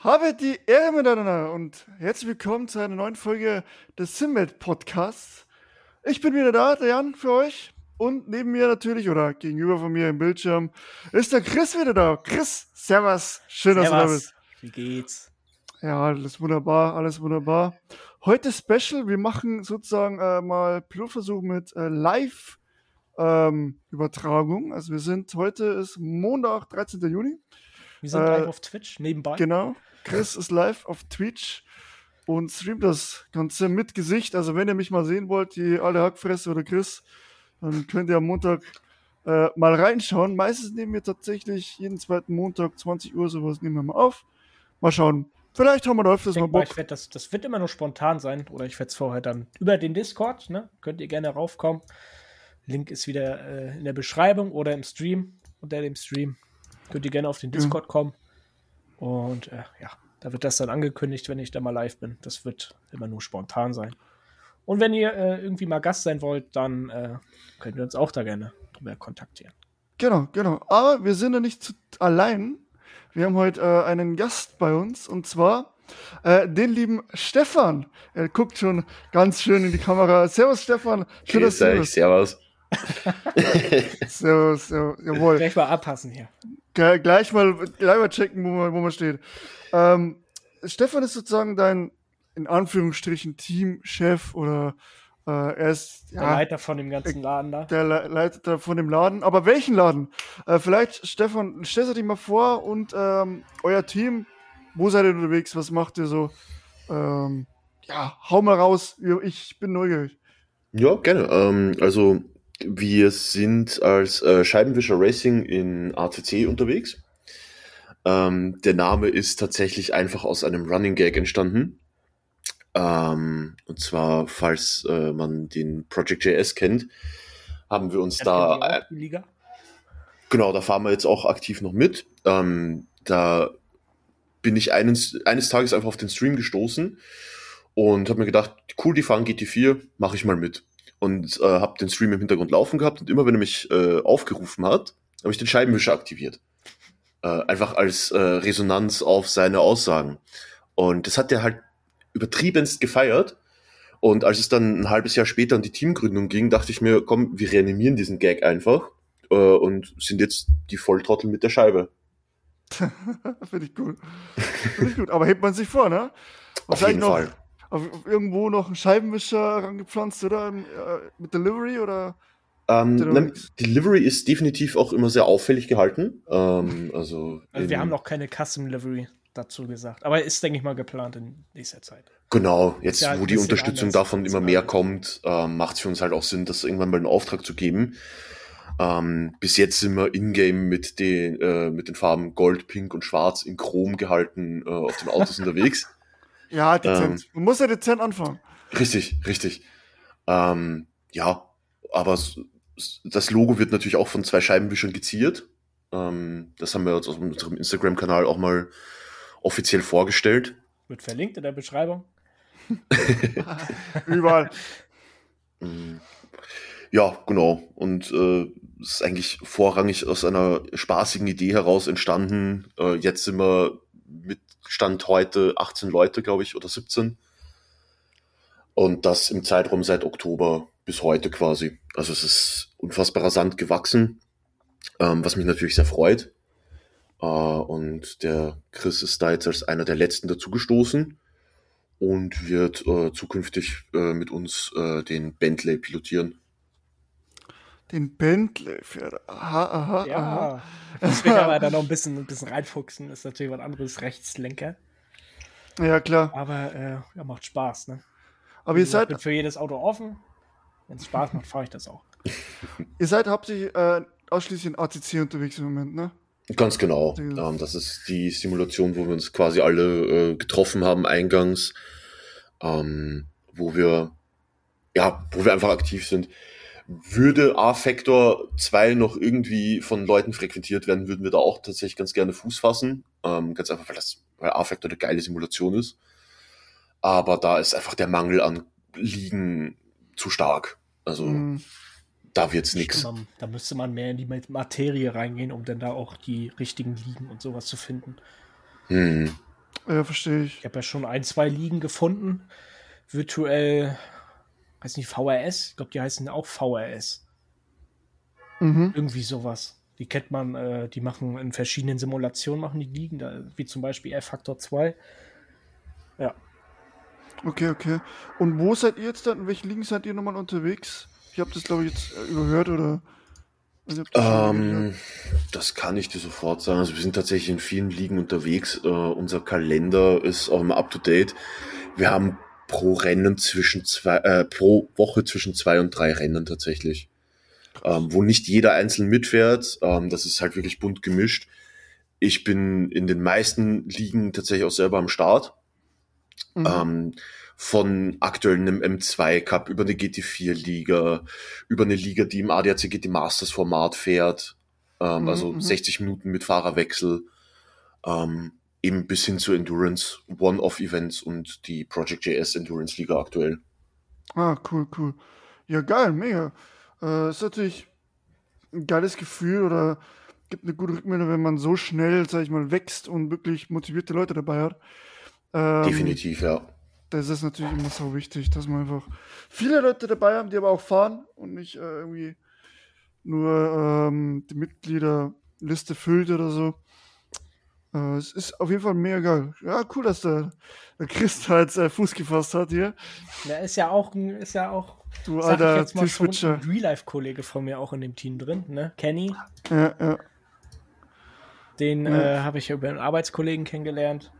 Habe die Ehre miteinander und herzlich willkommen zu einer neuen Folge des Simwelt Podcasts. Ich bin wieder da, der Jan, für euch. Und neben mir natürlich, oder gegenüber von mir im Bildschirm, ist der Chris wieder da. Chris, servus. Schön, dass servus. du da bist. Wie geht's? Ja, alles wunderbar, alles wunderbar. Heute Special, wir machen sozusagen äh, mal Pilotversuch mit äh, Live-Übertragung. Ähm, also wir sind, heute ist Montag, 13. Juni. Wir sind äh, live auf Twitch nebenbei. Genau. Chris ist live auf Twitch und streamt das Ganze mit Gesicht. Also wenn ihr mich mal sehen wollt, die alte Hackfresse oder Chris, dann könnt ihr am Montag äh, mal reinschauen. Meistens nehmen wir tatsächlich jeden zweiten Montag 20 Uhr sowas nehmen wir mal auf. Mal schauen. Vielleicht haben wir da öfters mal Bock. Mal, das, das wird immer nur spontan sein oder ich werde es vorher dann über den Discord, ne? Könnt ihr gerne raufkommen. Link ist wieder äh, in der Beschreibung oder im Stream, unter dem Stream. Könnt ihr gerne auf den Discord ja. kommen. Und äh, ja, da wird das dann angekündigt, wenn ich da mal live bin. Das wird immer nur spontan sein. Und wenn ihr äh, irgendwie mal Gast sein wollt, dann äh, könnt ihr uns auch da gerne drüber kontaktieren. Genau, genau. Aber wir sind ja nicht zu, allein. Wir haben heute äh, einen Gast bei uns und zwar äh, den lieben Stefan. Er guckt schon ganz schön in die Kamera. Servus, Stefan. Schön, dass du bist. Servus. servus, servus, jawohl. Gleich mal abpassen hier. Gleich, mal, gleich mal checken, wo man, wo man steht. Ähm, Stefan ist sozusagen dein, in Anführungsstrichen, Teamchef oder äh, er ist ja, der Leiter von dem ganzen Laden da. Der Le Leiter von dem Laden. Aber welchen Laden? Äh, vielleicht, Stefan, stellst du dich mal vor und ähm, euer Team, wo seid ihr unterwegs? Was macht ihr so? Ähm, ja, hau mal raus. Ich bin neugierig. Ja, gerne. Ähm, also, wir sind als äh, Scheibenwischer Racing in ACC unterwegs. Ähm, der Name ist tatsächlich einfach aus einem Running Gag entstanden. Ähm, und zwar, falls äh, man den Project JS kennt, haben wir uns da. Äh, Liga? Genau, da fahren wir jetzt auch aktiv noch mit. Ähm, da bin ich eines, eines Tages einfach auf den Stream gestoßen und habe mir gedacht, cool, die fahren GT4, mache ich mal mit. Und äh, habe den Stream im Hintergrund laufen gehabt und immer wenn er mich äh, aufgerufen hat, habe ich den Scheibenwischer aktiviert. Äh, einfach als äh, Resonanz auf seine Aussagen. Und das hat er halt übertriebenst gefeiert. Und als es dann ein halbes Jahr später an die Teamgründung ging, dachte ich mir, komm, wir reanimieren diesen Gag einfach äh, und sind jetzt die Volltrottel mit der Scheibe. Finde ich gut. Finde ich gut. Aber hebt man sich vor, ne? Auf jeden noch, Fall. Auf, auf irgendwo noch einen Scheibenwischer rangepflanzt, oder? Äh, mit Delivery oder? Ähm, nein, Delivery ist definitiv auch immer sehr auffällig gehalten. Ähm, also, also wir haben noch keine Custom Delivery dazu gesagt. Aber ist, denke ich mal, geplant in nächster Zeit. Genau, jetzt ja, wo die Unterstützung davon immer mehr kommt, ähm, macht es für uns halt auch Sinn, das irgendwann mal einen Auftrag zu geben. Ähm, bis jetzt sind wir in-game mit, den, äh, mit den Farben Gold, Pink und Schwarz in Chrom gehalten äh, auf den Autos unterwegs. Ja, dezent. Ähm, Man muss ja dezent anfangen. Richtig, richtig. Ähm, ja, aber das Logo wird natürlich auch von zwei Scheibenwischern geziert. Ähm, das haben wir uns auf unserem Instagram-Kanal auch mal offiziell vorgestellt. Wird verlinkt in der Beschreibung. Überall. Mm. Ja, genau. Und äh, es ist eigentlich vorrangig aus einer spaßigen Idee heraus entstanden. Äh, jetzt sind wir mit Stand heute 18 Leute, glaube ich, oder 17. Und das im Zeitraum seit Oktober bis heute quasi. Also es ist unfassbar rasant gewachsen, ähm, was mich natürlich sehr freut. Äh, und der Chris ist da jetzt als einer der letzten dazugestoßen und wird äh, zukünftig äh, mit uns äh, den Bentley pilotieren. Den Bentley fährt. Aha, aha, ja, aha. Das will aber da noch ein bisschen, ein bisschen reinfuchsen. Ist natürlich was anderes, Rechtslenker. Ja, klar. Aber äh, ja, macht Spaß, ne? Aber ihr seid. Ich bin für jedes Auto offen. Wenn es Spaß macht, fahre ich das auch. ihr seid hauptsächlich äh, ausschließlich in ACC unterwegs im Moment, ne? Ganz genau. Ähm, das ist die Simulation, wo wir uns quasi alle äh, getroffen haben eingangs, ähm, wo wir ja, wo wir einfach aktiv sind. Würde A-Factor 2 noch irgendwie von Leuten frequentiert werden, würden wir da auch tatsächlich ganz gerne Fuß fassen. Ähm, ganz einfach, weil das, weil A-Factor eine geile Simulation ist. Aber da ist einfach der Mangel an Liegen zu stark. Also mm da wird's nichts. Da müsste man mehr in die Materie reingehen, um dann da auch die richtigen Ligen und sowas zu finden. Hm. Ja, verstehe ich. Ich habe ja schon ein, zwei Ligen gefunden. Virtuell, weiß nicht, VRS. Ich glaube, die heißen auch VRS. Mhm. Irgendwie sowas. Die kennt man, äh, die machen in verschiedenen Simulationen, machen die Ligen, da, wie zum Beispiel F-Factor 2. Ja. Okay, okay. Und wo seid ihr jetzt dann? In welchen Ligen seid ihr nochmal unterwegs? Ich habe das, glaube ich, jetzt äh, überhört oder. das Ähm, das kann ich dir sofort sagen. Also wir sind tatsächlich in vielen Ligen unterwegs. Äh, unser Kalender ist auch immer up to date. Wir haben pro Rennen zwischen zwei, äh, pro Woche zwischen zwei und drei Rennen tatsächlich. Ähm, wo nicht jeder einzeln mitfährt. Ähm, das ist halt wirklich bunt gemischt. Ich bin in den meisten Ligen tatsächlich auch selber am Start. Mhm. Ähm, von aktuell einem M2 Cup über eine GT4 Liga, über eine Liga, die im ADAC GT Masters Format fährt, ähm, Mhm, also mhm. 60 Minuten mit Fahrerwechsel, ähm, eben bis hin zu Endurance, One-Off-Events und die Project JS Endurance Liga aktuell. Ah, cool, cool. Ja, geil, mega. Äh, ist natürlich ein geiles Gefühl oder gibt eine gute Rückmeldung, wenn man so schnell, sag ich mal, wächst und wirklich motivierte Leute dabei hat. Ähm, Definitiv, ja. Das ist natürlich immer so wichtig, dass man einfach viele Leute dabei haben, die aber auch fahren und nicht äh, irgendwie nur ähm, die Mitgliederliste füllt oder so. Äh, es ist auf jeden Fall mega geil. Ja, cool, dass der, der Chris da jetzt äh, Fuß gefasst hat hier. Der ist ja auch, ein- ist ja auch, Du alter jetzt mal schon, T-Switcher. Real-Life-Kollege von mir auch in dem Team drin, ne? Kenny. Ja, ja. Den Ja. äh, habe ich ja über einen Arbeitskollegen kennengelernt.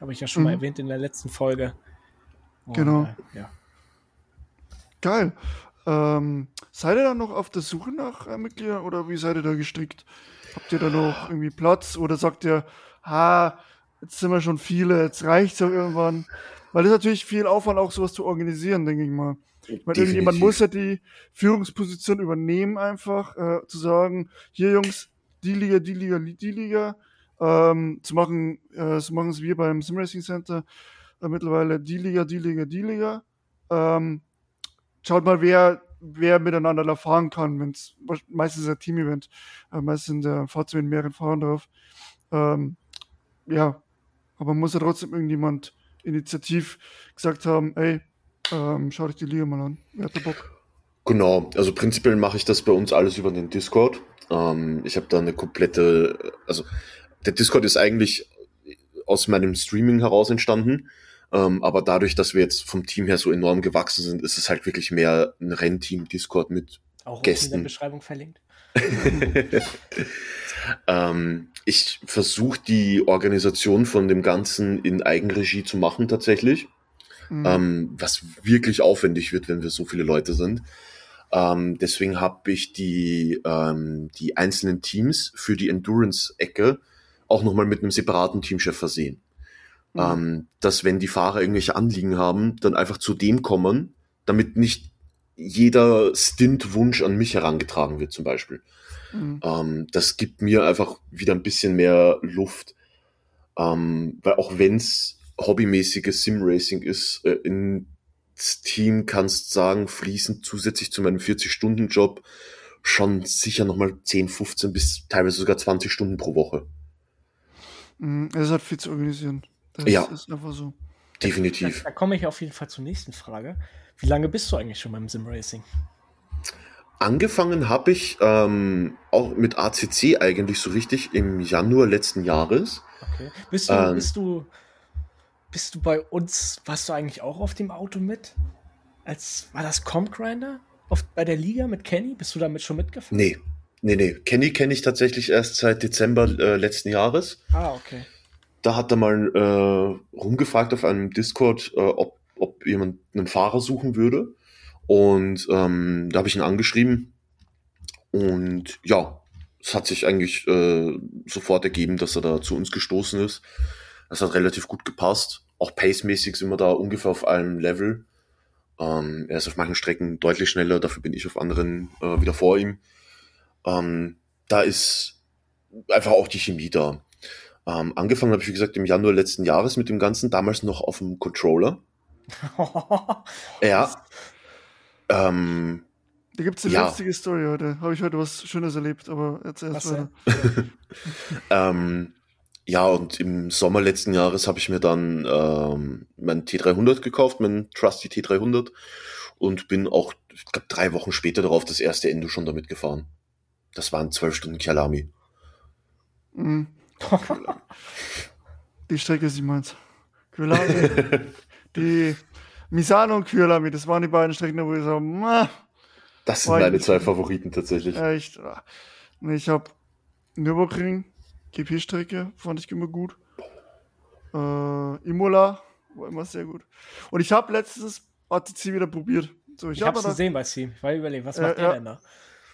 Habe ich ja schon mal Mhm. erwähnt in der letzten Folge. Und, Genau. Äh, ja. Geil. Ähm, seid ihr dann noch auf der Suche nach äh, Mitgliedern oder wie seid ihr da gestrickt? Habt ihr da noch irgendwie Platz oder sagt ihr, ha, jetzt sind wir schon viele, jetzt reicht's auch irgendwann? Weil das ist natürlich viel Aufwand, auch sowas zu organisieren, denke ich mal. Weil irgendjemand Definitiv. muss ja die Führungsposition übernehmen, einfach äh, zu sagen, hier Jungs, die Liga, die Liga, die Liga. Ähm, zu machen, äh, so machen es wir beim Sim Racing Center äh, mittlerweile die Liga, die Liga, die Liga. Ähm, schaut mal, wer, wer miteinander fahren kann, wenn es meistens ein Team-Event, äh, meistens sind der Fahrzeuge mit mehreren Fahrern drauf. Ähm, ja, aber muss ja trotzdem irgendjemand initiativ gesagt haben, ey, ähm, schau dich die Liga mal an. Wer hat Bock? Genau, also prinzipiell mache ich das bei uns alles über den Discord. Ähm, ich habe da eine komplette, also der Discord ist eigentlich aus meinem Streaming heraus entstanden, ähm, aber dadurch, dass wir jetzt vom Team her so enorm gewachsen sind, ist es halt wirklich mehr ein Rennteam-Discord mit Auch unten in Gästen. der Beschreibung verlinkt. ähm, ich versuche die Organisation von dem Ganzen in Eigenregie zu machen tatsächlich, Mhm. ähm, was wirklich aufwendig wird, wenn wir so viele Leute sind. Ähm, deswegen habe ich die, ähm, die einzelnen Teams für die Endurance-Ecke auch nochmal mit einem separaten Teamchef versehen. Mhm. Ähm, dass wenn die Fahrer irgendwelche Anliegen haben, dann einfach zu dem kommen, damit nicht jeder Stint-Wunsch an mich herangetragen wird zum Beispiel. Mhm. Ähm, das gibt mir einfach wieder ein bisschen mehr Luft. Ähm, weil auch wenn's hobbymäßiges Sim-Racing ist, äh, ins Team kannst sagen, fließend zusätzlich zu meinem 40-Stunden-Job schon sicher nochmal 10, 15 bis teilweise sogar 20 Stunden pro Woche. Mhm. Es ist halt viel zu organisieren. Das Ja. ist einfach so. Da, Definitiv. da komme ich auf jeden Fall zur nächsten Frage. Wie lange bist du eigentlich schon beim Sim-Racing? Angefangen habe ich ähm, auch mit ACC eigentlich so richtig im Januar letzten Jahres. Okay. Bist du, Ähm. bist du, bist du bei uns, warst du eigentlich auch auf dem Auto mit? Als, war das Comp Grinder? Auf, bei der Liga mit Kenny? Bist du damit schon mitgefahren? Nee, nee, nee. Kenny kenne ich tatsächlich erst seit Dezember äh, letzten Jahres. Ah, okay. Da hat er mal äh, rumgefragt auf einem Discord, äh, ob, ob jemand einen Fahrer suchen würde. Und ähm, da habe ich ihn angeschrieben. Und ja, es hat sich eigentlich äh, sofort ergeben, dass er da zu uns gestoßen ist. Das hat relativ gut gepasst. Auch pacemäßig sind wir da ungefähr auf einem Level. Ähm, er ist auf manchen Strecken deutlich schneller, dafür bin ich auf anderen äh, wieder vor ihm. Ähm, da ist einfach auch die Chemie da. Ähm, angefangen habe ich, wie gesagt, im Januar letzten Jahres mit dem Ganzen, damals noch auf dem Controller. Ja. Ähm, Da gibt es eine Ja. lustige Story heute. Habe ich heute was Schönes erlebt, aber jetzt erst weiter. ähm, Ja, und im Sommer letzten Jahres habe ich mir dann ähm, mein T300 gekauft, mein Trusty T300 und bin auch, ich glaube, drei Wochen später darauf das erste Endo schon damit gefahren. Das waren zwölf Stunden Kyalami. Mhm. die Strecke ist meins. Kyalami. die Misano und Kyalami, das waren die beiden Strecken, wo ich so, Mah, Das sind meine zwei Favoriten tatsächlich. echt. Nee, Ich habe Nürburgring, GP-Strecke, fand ich immer gut. Äh, Imola war immer sehr gut. Und ich habe letztes ATC wieder probiert. So, Ich, hab hab's mir gesehen bei Steam. Ich war überlegt, was macht der ja. denn da?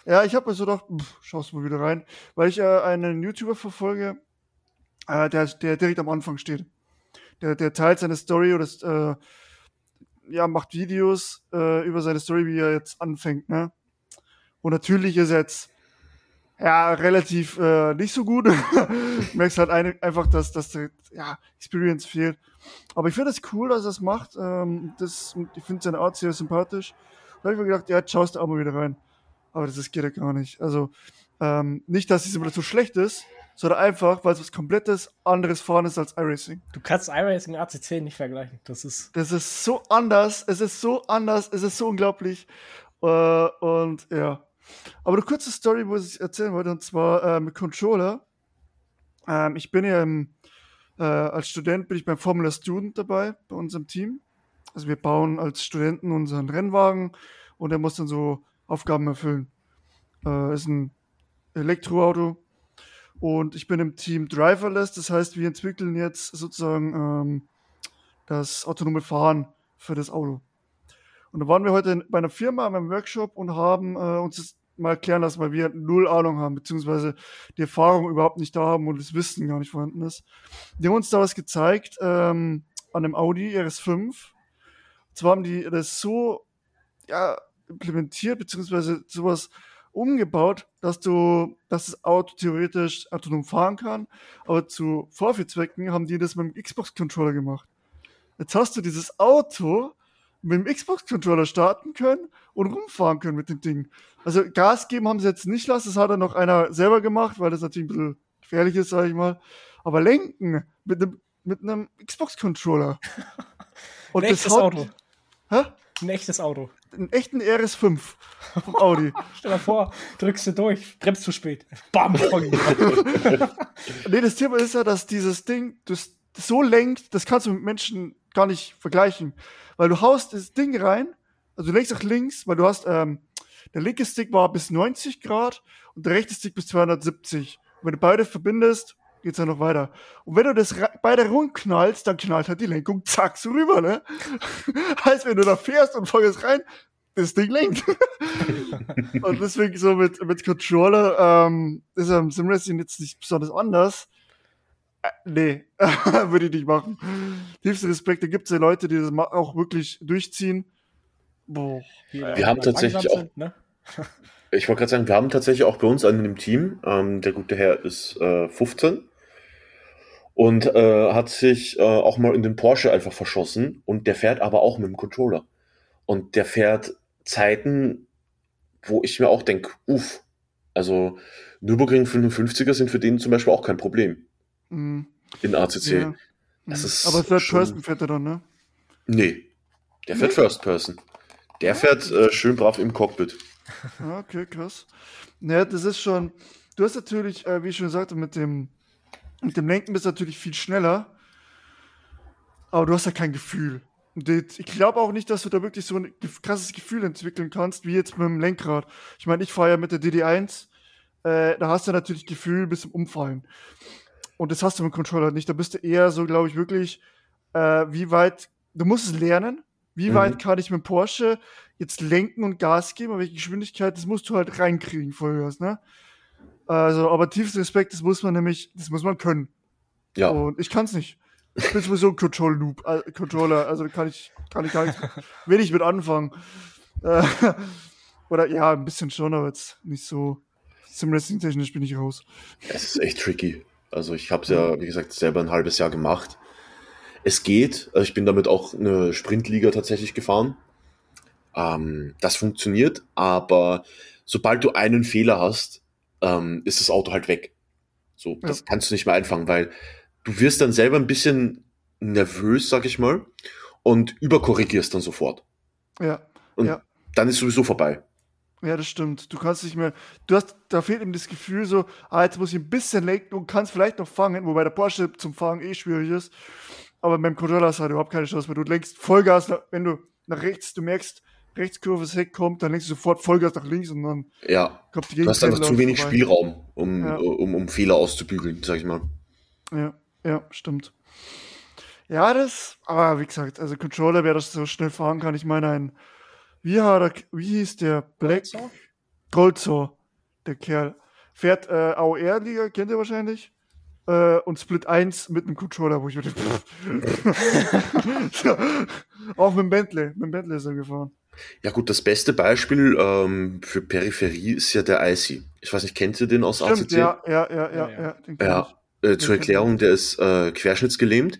Ja, ich habe mir so gedacht, pff, schaust mal wieder rein, weil ich äh, einen YouTuber verfolge, äh, der, der direkt am Anfang steht. Der, der teilt seine Story oder äh, ja, macht Videos äh, über seine Story, wie er jetzt anfängt, ne? Und natürlich ist er jetzt ja relativ äh, nicht so gut. du merkst halt eine, einfach, dass, dass der, ja, Experience fehlt. Aber ich finde es cool, dass er es macht. Ähm, das, ich finde seine Art sehr sympathisch. Da habe ich mir gedacht, ja, schaust du auch mal wieder rein. Aber das ist, geht ja gar nicht. Also, ähm, nicht, dass die Simulation schlecht ist, sondern einfach, weil es was komplettes anderes fahren ist als iRacing. Du kannst iRacing und ACC nicht vergleichen. Das ist. Das ist so anders, es ist so anders, es ist so unglaublich. Äh, und ja. Aber eine kurze Story, wo ich erzählen wollte, und zwar äh, mit Controller. Ähm, ich bin ja im, äh, als Student bin ich beim Formula Student dabei, bei unserem Team. Also wir bauen als Studenten unseren Rennwagen und er muss dann so Aufgaben erfüllen. Äh, ist ein Elektroauto und ich bin im Team Driverless, das heißt, wir entwickeln jetzt sozusagen ähm, das autonome Fahren für das Auto. Und da waren wir heute bei einer Firma, einem Workshop und haben äh, uns das mal erklären lassen, weil wir null Ahnung haben, beziehungsweise die Erfahrung überhaupt nicht da haben und das Wissen gar nicht vorhanden ist. Die haben uns da was gezeigt ähm, an dem Audi RS5. Und zwar haben die das so ja, implementiert, beziehungsweise sowas umgebaut, dass du, dass das Auto theoretisch autonom fahren kann, aber zu Vorführzwecken haben die das mit dem Xbox-Controller gemacht. Jetzt hast du dieses Auto mit dem Xbox-Controller starten können und rumfahren können mit dem Ding. Also Gas geben haben sie jetzt nicht lassen, das hat dann noch einer selber gemacht, weil das natürlich ein bisschen gefährlich ist, sage ich mal. Aber lenken mit einem, mit einem Xbox-Controller. Ein echtes Auto. Hä? Ein echtes Auto. Einen echten RS5 vom Audi. Stell dir vor, drückst du durch, bremst zu spät. Bam! nee, das Thema ist ja, dass dieses Ding das so lenkt, das kannst du mit Menschen gar nicht vergleichen. Weil du haust das Ding rein, also du lenkst nach links, weil du hast, ähm, der linke Stick war bis 90 Grad und der rechte Stick bis 270. Und wenn du beide verbindest, geht's ja noch weiter. Und wenn du das beide rumknallst, dann knallt halt die Lenkung zack so rüber, ne? heißt, wenn du da fährst und feuerst rein, das Ding lenkt. und deswegen so mit, mit Controller, ähm, ist ja im Simracing jetzt nicht besonders anders. Äh, nee, würde ich nicht machen. Tiefste Respekt, da gibt es ja Leute, die das auch wirklich durchziehen. Boah. Wir haben langsam tatsächlich auch- sind, ne? Ich wollte gerade sagen, wir haben tatsächlich auch bei uns einen im Team. Ähm, der gute Herr ist äh, 15 und äh, hat sich äh, auch mal in den Porsche einfach verschossen und der fährt aber auch mit dem Controller. Und der fährt Zeiten, wo ich mir auch denke, uff, also Nürburgring 55er sind für den zum Beispiel auch kein Problem Mhm. in ACC. Ja. Das Mhm. ist Aber Third schon- Person fährt er dann, ne? Nee, der fährt First Person. Der fährt äh, schön brav im Cockpit. Ah, okay, krass. Naja, das ist schon. Du hast natürlich, äh, wie ich schon sagte, mit dem, mit dem Lenken bist du natürlich viel schneller. Aber du hast ja kein Gefühl. Und Ich glaube auch nicht, dass du da wirklich so ein krasses Gefühl entwickeln kannst, wie jetzt mit dem Lenkrad. Ich meine, ich fahre ja mit der DD1. Äh, da hast du natürlich Gefühl bis zum Umfallen. Und das hast du mit dem Controller nicht. Da bist du eher so, glaube ich, wirklich, äh, wie weit. Du musst es lernen. Wie Mhm. weit kann ich mit dem Porsche jetzt lenken und Gas geben, aber welche Geschwindigkeit, das musst du halt reinkriegen vorher, ne? Also, aber tiefsten Respekt, das muss man nämlich, das muss man können. Ja, Und ich kann's nicht. Ich bin sowieso ein Control Noob, äh, Controller, also da kann ich, kann ich gar nicht, wenig mit anfangen. Äh, oder ja, ein bisschen schon, aber jetzt nicht so. Sim-Wrestling-technisch bin ich raus. Es ist echt tricky. Also ich habe es ja, wie gesagt, selber ein halbes Jahr gemacht. Es geht. Also ich bin damit auch eine Sprintliga tatsächlich gefahren. Ähm, das funktioniert, aber sobald du einen Fehler hast, ähm, ist das Auto halt weg. So, das Ja. kannst du nicht mehr einfangen, weil du wirst dann selber ein bisschen nervös, sag ich mal, und überkorrigierst dann sofort. Ja. Und ja. dann ist sowieso vorbei. Ja, das stimmt. Du kannst nicht mehr. Du hast, da fehlt ihm das Gefühl so, ah, jetzt muss ich ein bisschen lenken und kannst vielleicht noch fangen, wobei der Porsche zum Fangen eh schwierig ist. Aber beim Controller hast du halt überhaupt keine Chance mehr. Du lenkst Vollgas, wenn du nach rechts, du merkst, Rechtskurve, das Heck kommt, dann lenkst du sofort Vollgas nach links und dann ja. kommt die Du hast einfach zu wenig vorbei. Spielraum, um, Ja. um, um Fehler auszubügeln, sag ich mal. Ja, ja, stimmt. Ja, das, aber wie gesagt, also Controller, wer das so schnell fahren kann, ich meine, ein, wie, hat er, wie hieß der Black? Goldsaw, der Kerl, fährt äh, AOR-Liga, kennt ihr wahrscheinlich, äh, und Split 1 mit einem Controller, wo ich mir so, auch mit dem Bentley, mit dem Bentley ist er gefahren. Ja gut, das beste Beispiel ähm, für Peripherie ist ja der IC. Ich weiß nicht, kennt ihr den aus Stimmt, ACC? ja, ja, ja, ja, Ja, ja, ja. äh, zur Erklärung, der ist äh, querschnittsgelähmt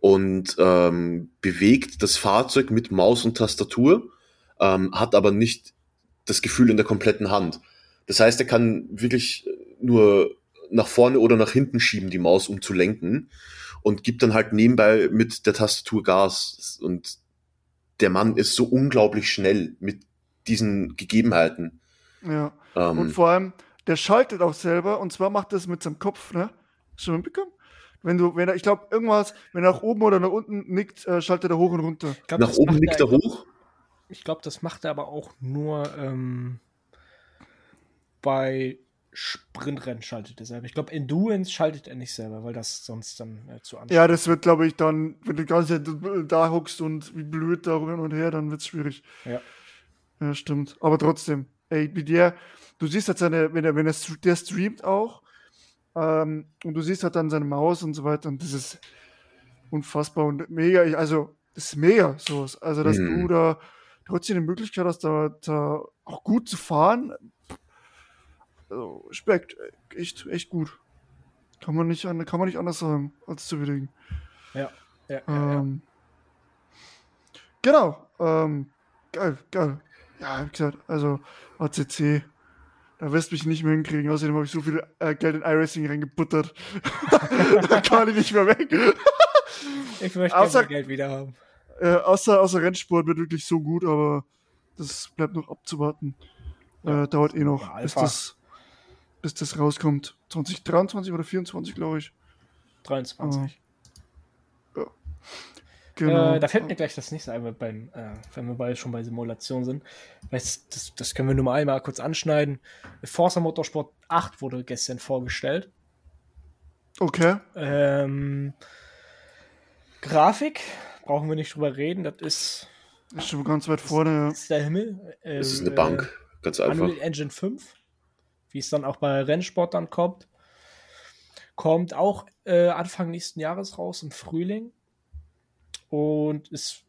und ähm, bewegt das Fahrzeug mit Maus und Tastatur, ähm, hat aber nicht das Gefühl in der kompletten Hand. Das heißt, er kann wirklich nur nach vorne oder nach hinten schieben, die Maus, um zu lenken und gibt dann halt nebenbei mit der Tastatur Gas. Und der Mann ist so unglaublich schnell mit diesen Gegebenheiten. Ja. Ähm, Und vor allem, der schaltet auch selber und zwar macht er es mit seinem Kopf, ne? Schon mitbekommen? Wenn du, wenn er, ich glaube, irgendwas, wenn er nach oben oder nach unten nickt, äh, schaltet er hoch und runter. Glaub, nach das oben nickt er hoch. Ich glaube, das macht er aber auch nur ähm, bei Sprintrennen schaltet er selber. Ich glaube, Endurance schaltet er nicht selber, weil das sonst dann äh, zu anstrengend Ja, das wird, glaube ich, dann, wenn du die ganze Zeit da hockst und wie blöd da hin und her, dann wird's schwierig. Ja. Ja, stimmt. Aber trotzdem, ey, wie der, du siehst halt seine, wenn er, wenn er, der streamt auch, ähm, und du siehst halt dann seine Maus und so weiter, und das ist unfassbar und mega, ich- also, das ist mega, sowas. Also, dass Mhm. du da trotzdem die Möglichkeit hast, da, da auch gut zu fahren, also, Respekt, echt, echt gut. Kann man nicht, an- kann man nicht anders sagen, als zu würdigen. Ja, ja, ja, ja. Ähm, Genau. Ähm, geil, geil. Ja, wie gesagt, also ACC, da wirst du mich nicht mehr hinkriegen. Außerdem habe ich so viel äh, Geld in iRacing reingebuttert. da kann ich nicht mehr weg. Ich möchte Außer- Geld wieder haben. äh, außer, außer Rennsport wird wirklich so gut, aber das bleibt noch abzuwarten. Äh, dauert eh noch, bis das, bis das rauskommt. 2023 oder 24, glaube ich. 23. Genau. Äh, da fällt mir gleich das nächste ein, beim, äh, wenn wir bei, schon bei Simulation sind. Weil es- das, das können wir nur mal einmal kurz anschneiden. Forza Motorsport 8 wurde gestern vorgestellt. okay. Ähm, Grafik, brauchen wir nicht drüber reden, das ist, Ist schon ganz weit vorne. ist der Himmel. Äh, Das ist eine äh, Bank, ganz einfach. Unreal Engine 5, wie es dann auch bei Rennsport dann kommt. Kommt auch äh, Anfang nächsten Jahres raus, im Frühling. Und ist,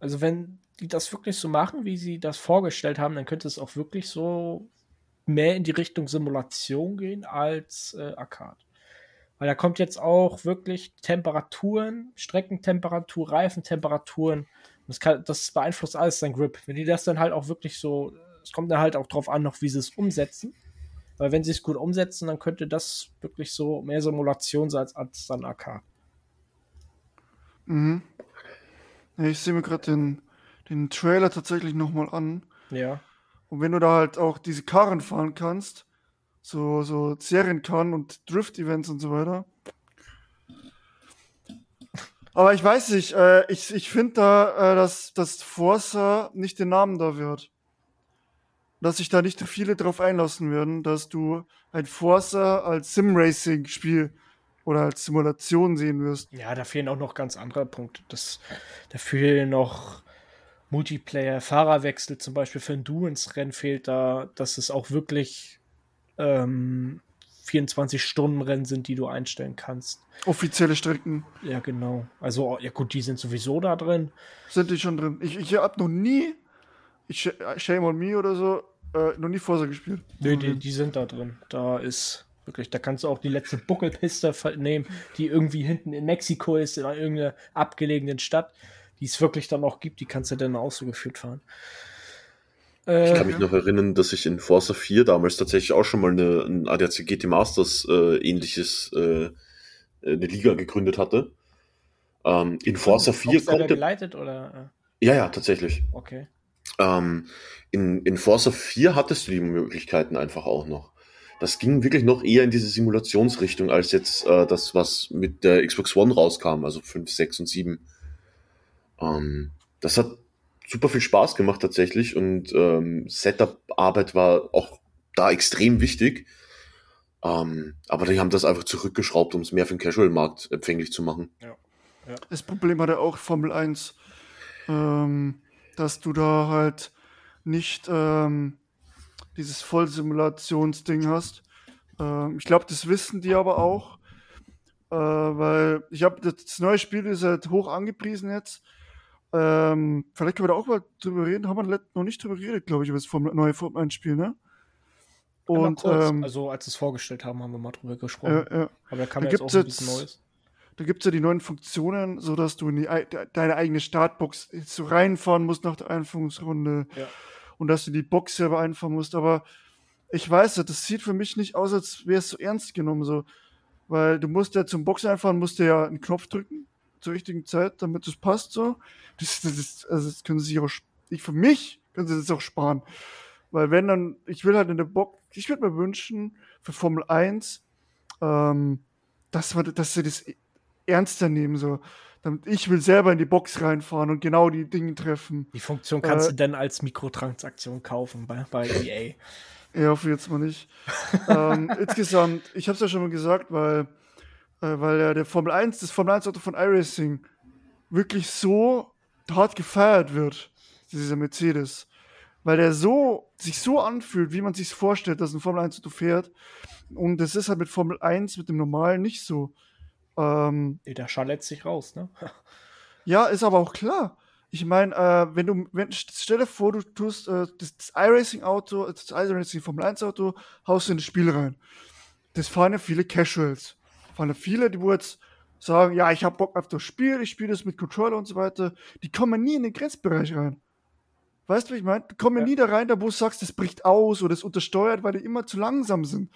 also wenn die das wirklich so machen, wie sie das vorgestellt haben, dann könnte es auch wirklich so mehr in die Richtung Simulation gehen als äh, Arcade. Weil da kommt jetzt auch wirklich Temperaturen, Streckentemperatur, Reifentemperaturen. Das, kann, das beeinflusst alles dein Grip. Wenn die das dann halt auch wirklich so, es kommt dann halt auch drauf an, noch wie sie es umsetzen. Weil wenn sie es gut umsetzen, dann könnte das wirklich so mehr Simulation sein als, als dann Arcade. Mhm. Ich sehe mir gerade den, den Trailer tatsächlich nochmal an. Ja. Und wenn du da halt auch diese Karren fahren kannst, so, so Serienkarren und Drift-Events und so weiter. Aber ich weiß nicht, äh, ich, ich finde da, äh, dass, dass Forza nicht den Namen dafür hat. Dass sich da nicht viele drauf einlassen werden, dass du ein Forza als Sim-Racing-Spiel oder als Simulation sehen wirst. Ja, da fehlen auch noch ganz andere Punkte. Das, da fehlen noch Multiplayer, Fahrerwechsel zum Beispiel für Endurance-Rennen fehlt da, dass es auch wirklich ähm, 24-Stunden-Rennen sind, die du einstellen kannst. Offizielle Strecken Ja, genau. Also, ja gut, die sind sowieso da drin. sind die schon drin. Ich, ich habe noch nie, ich, sh- Shame on Me oder so, äh, noch nie Forza gespielt. Nee, die, die sind da drin. Da ist wirklich, da kannst du auch die letzte Buckelpiste nehmen, die irgendwie hinten in Mexiko ist, in irgendeiner abgelegenen Stadt, die es wirklich dann auch gibt, die kannst du dann auch so geführt fahren. Ich Äh, kann mich noch erinnern, dass ich in Forza 4 damals tatsächlich auch schon mal eine, ein ADAC GT Masters äh, ähnliches äh, eine Liga gegründet hatte. Ähm, in Forza 4 kommt geleitet oder? Ja, ja, tatsächlich. Okay. Ähm, in, in Forza 4 hattest du die Möglichkeiten einfach auch noch. Das ging wirklich noch eher in diese Simulationsrichtung als jetzt äh, das, was mit der Xbox One rauskam, also 5, 6 und 7. Ähm, das hat super viel Spaß gemacht tatsächlich und ähm, Setup-Arbeit war auch da extrem wichtig. Ähm, aber die haben das einfach zurückgeschraubt, um es mehr für den Casual-Markt empfänglich zu machen. Ja. Ja. Das Problem hatte auch Formel 1, ähm, dass du da halt nicht ähm, dieses Vollsimulationsding hast. Ähm, ich glaube, das wissen die aber auch, äh, weil ich habe das neue Spiel ist halt hoch angepriesen jetzt. Ähm, vielleicht können wir da auch mal drüber reden. Haben wir noch nicht drüber geredet, glaube ich, über das neue Formel 1 Spiel, ne? Und, ähm, also als es vorgestellt haben, haben wir mal drüber gesprochen. Ja, ja. Aber da kam da jetzt auch ein bisschen Neues. Da gibt es ja die neuen Funktionen, sodass du in die, deine eigene Startbox so reinfahren musst nach der Einführungsrunde. Ja. Und dass du die Box selber einfahren musst. Aber ich weiß, das sieht für mich nicht aus, als wäre es so ernst genommen. So. Weil du musst ja zum Box einfahren, musst du ja einen Knopf drücken zur richtigen Zeit, damit es passt so. Das, das, ist, also das können sie sich auch, ich für mich können sie das auch sparen. Weil wenn dann, ich will halt in der Box, ich würde mir wünschen, für Formel 1, ähm, dass, wir, dass sie das ernster nehmen, so. Ich will selber in die Box reinfahren und genau die Dinge treffen. Die Funktion kannst äh, du denn als Mikrotransaktion kaufen bei, bei EA. Ja, hoffe jetzt mal nicht. ähm, insgesamt, ich habe es ja schon mal gesagt, weil, äh, weil ja der Formel 1, das Formel 1 Auto von iRacing wirklich so hart gefeiert wird, dieser Mercedes. Weil der so, sich so anfühlt, wie man sich vorstellt, dass ein Formel 1 Auto fährt. Und das ist halt mit Formel 1, mit dem normalen nicht so. Ähm, der schallert sich raus, ne? ja, ist aber auch klar. Ich meine, äh, wenn du, wenn, stell dir vor, du tust äh, das, das iRacing-Auto, das iRacing Formel 1-Auto, haust du in das Spiel rein. Das fahren ja viele Casuals. Fahren ja viele, die wo jetzt sagen, ja, ich hab Bock auf das Spiel, ich spiele das mit Controller und so weiter. Die kommen nie in den Grenzbereich rein. Weißt du, was ich meine? Die kommen ja. nie da rein, da wo du sagst, das bricht aus oder das untersteuert, weil die immer zu langsam sind.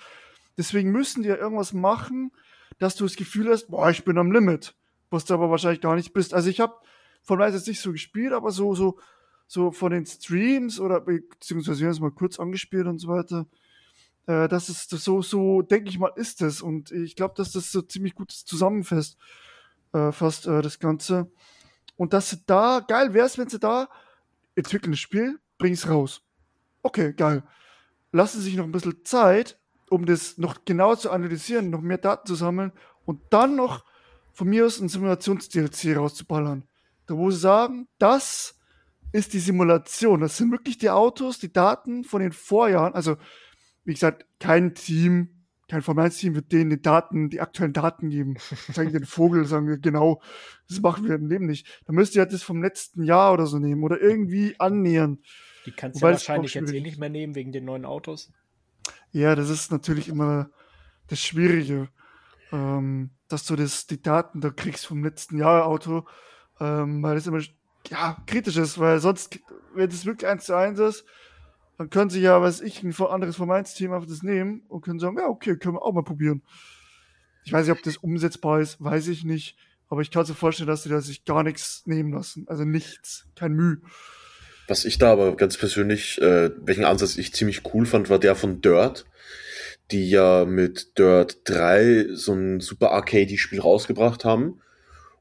Deswegen müssen die ja irgendwas machen, dass du das Gefühl hast, boah, ich bin am Limit, was du aber wahrscheinlich gar nicht bist. Also ich habe von weiß jetzt nicht so gespielt, aber so, so, so von den Streams oder beziehungsweise wir haben es mal kurz angespielt und so weiter. Äh, das ist das so, so denke ich mal, ist es. Und ich glaube, dass das so ziemlich gut zusammenfasst, äh, fast äh, das Ganze. Und dass sie da, geil wäre es, wenn sie da entwickeln das Spiel, bring es raus. Okay, geil. Lassen sich noch ein bisschen Zeit, um das noch genau zu analysieren, noch mehr Daten zu sammeln und dann noch von mir aus ein Simulations-DLC rauszuballern. Da wo sie sagen, das ist die Simulation. Das sind wirklich die Autos, die Daten von den Vorjahren. Also, wie gesagt, kein Team, kein Formel Team wird denen die Daten, die aktuellen Daten geben. Sagen den Vogel, sagen genau, das machen wir im Leben nicht. Da müsst ihr halt das vom letzten Jahr oder so nehmen oder irgendwie annähern. Die kannst du ja wahrscheinlich jetzt eh nicht mehr nehmen wegen den neuen Autos. Ja, das ist natürlich immer das Schwierige, ähm, dass du das, die Daten da kriegst vom letzten Jahr Auto, ähm, weil das immer ja, kritisch ist, weil sonst, wenn das wirklich eins zu eins ist, dann können sie ja, was ich, ein anderes von meins Team einfach das nehmen und können sagen, ja, okay, können wir auch mal probieren. Ich weiß nicht, ob das umsetzbar ist, weiß ich nicht, aber ich kann mir vorstellen, dass sie da sich gar nichts nehmen lassen. Also nichts, kein Mühe. Was ich da aber ganz persönlich, äh, welchen Ansatz ich ziemlich cool fand, war der von Dirt, die ja mit Dirt 3 so ein super Arcade-Spiel rausgebracht haben,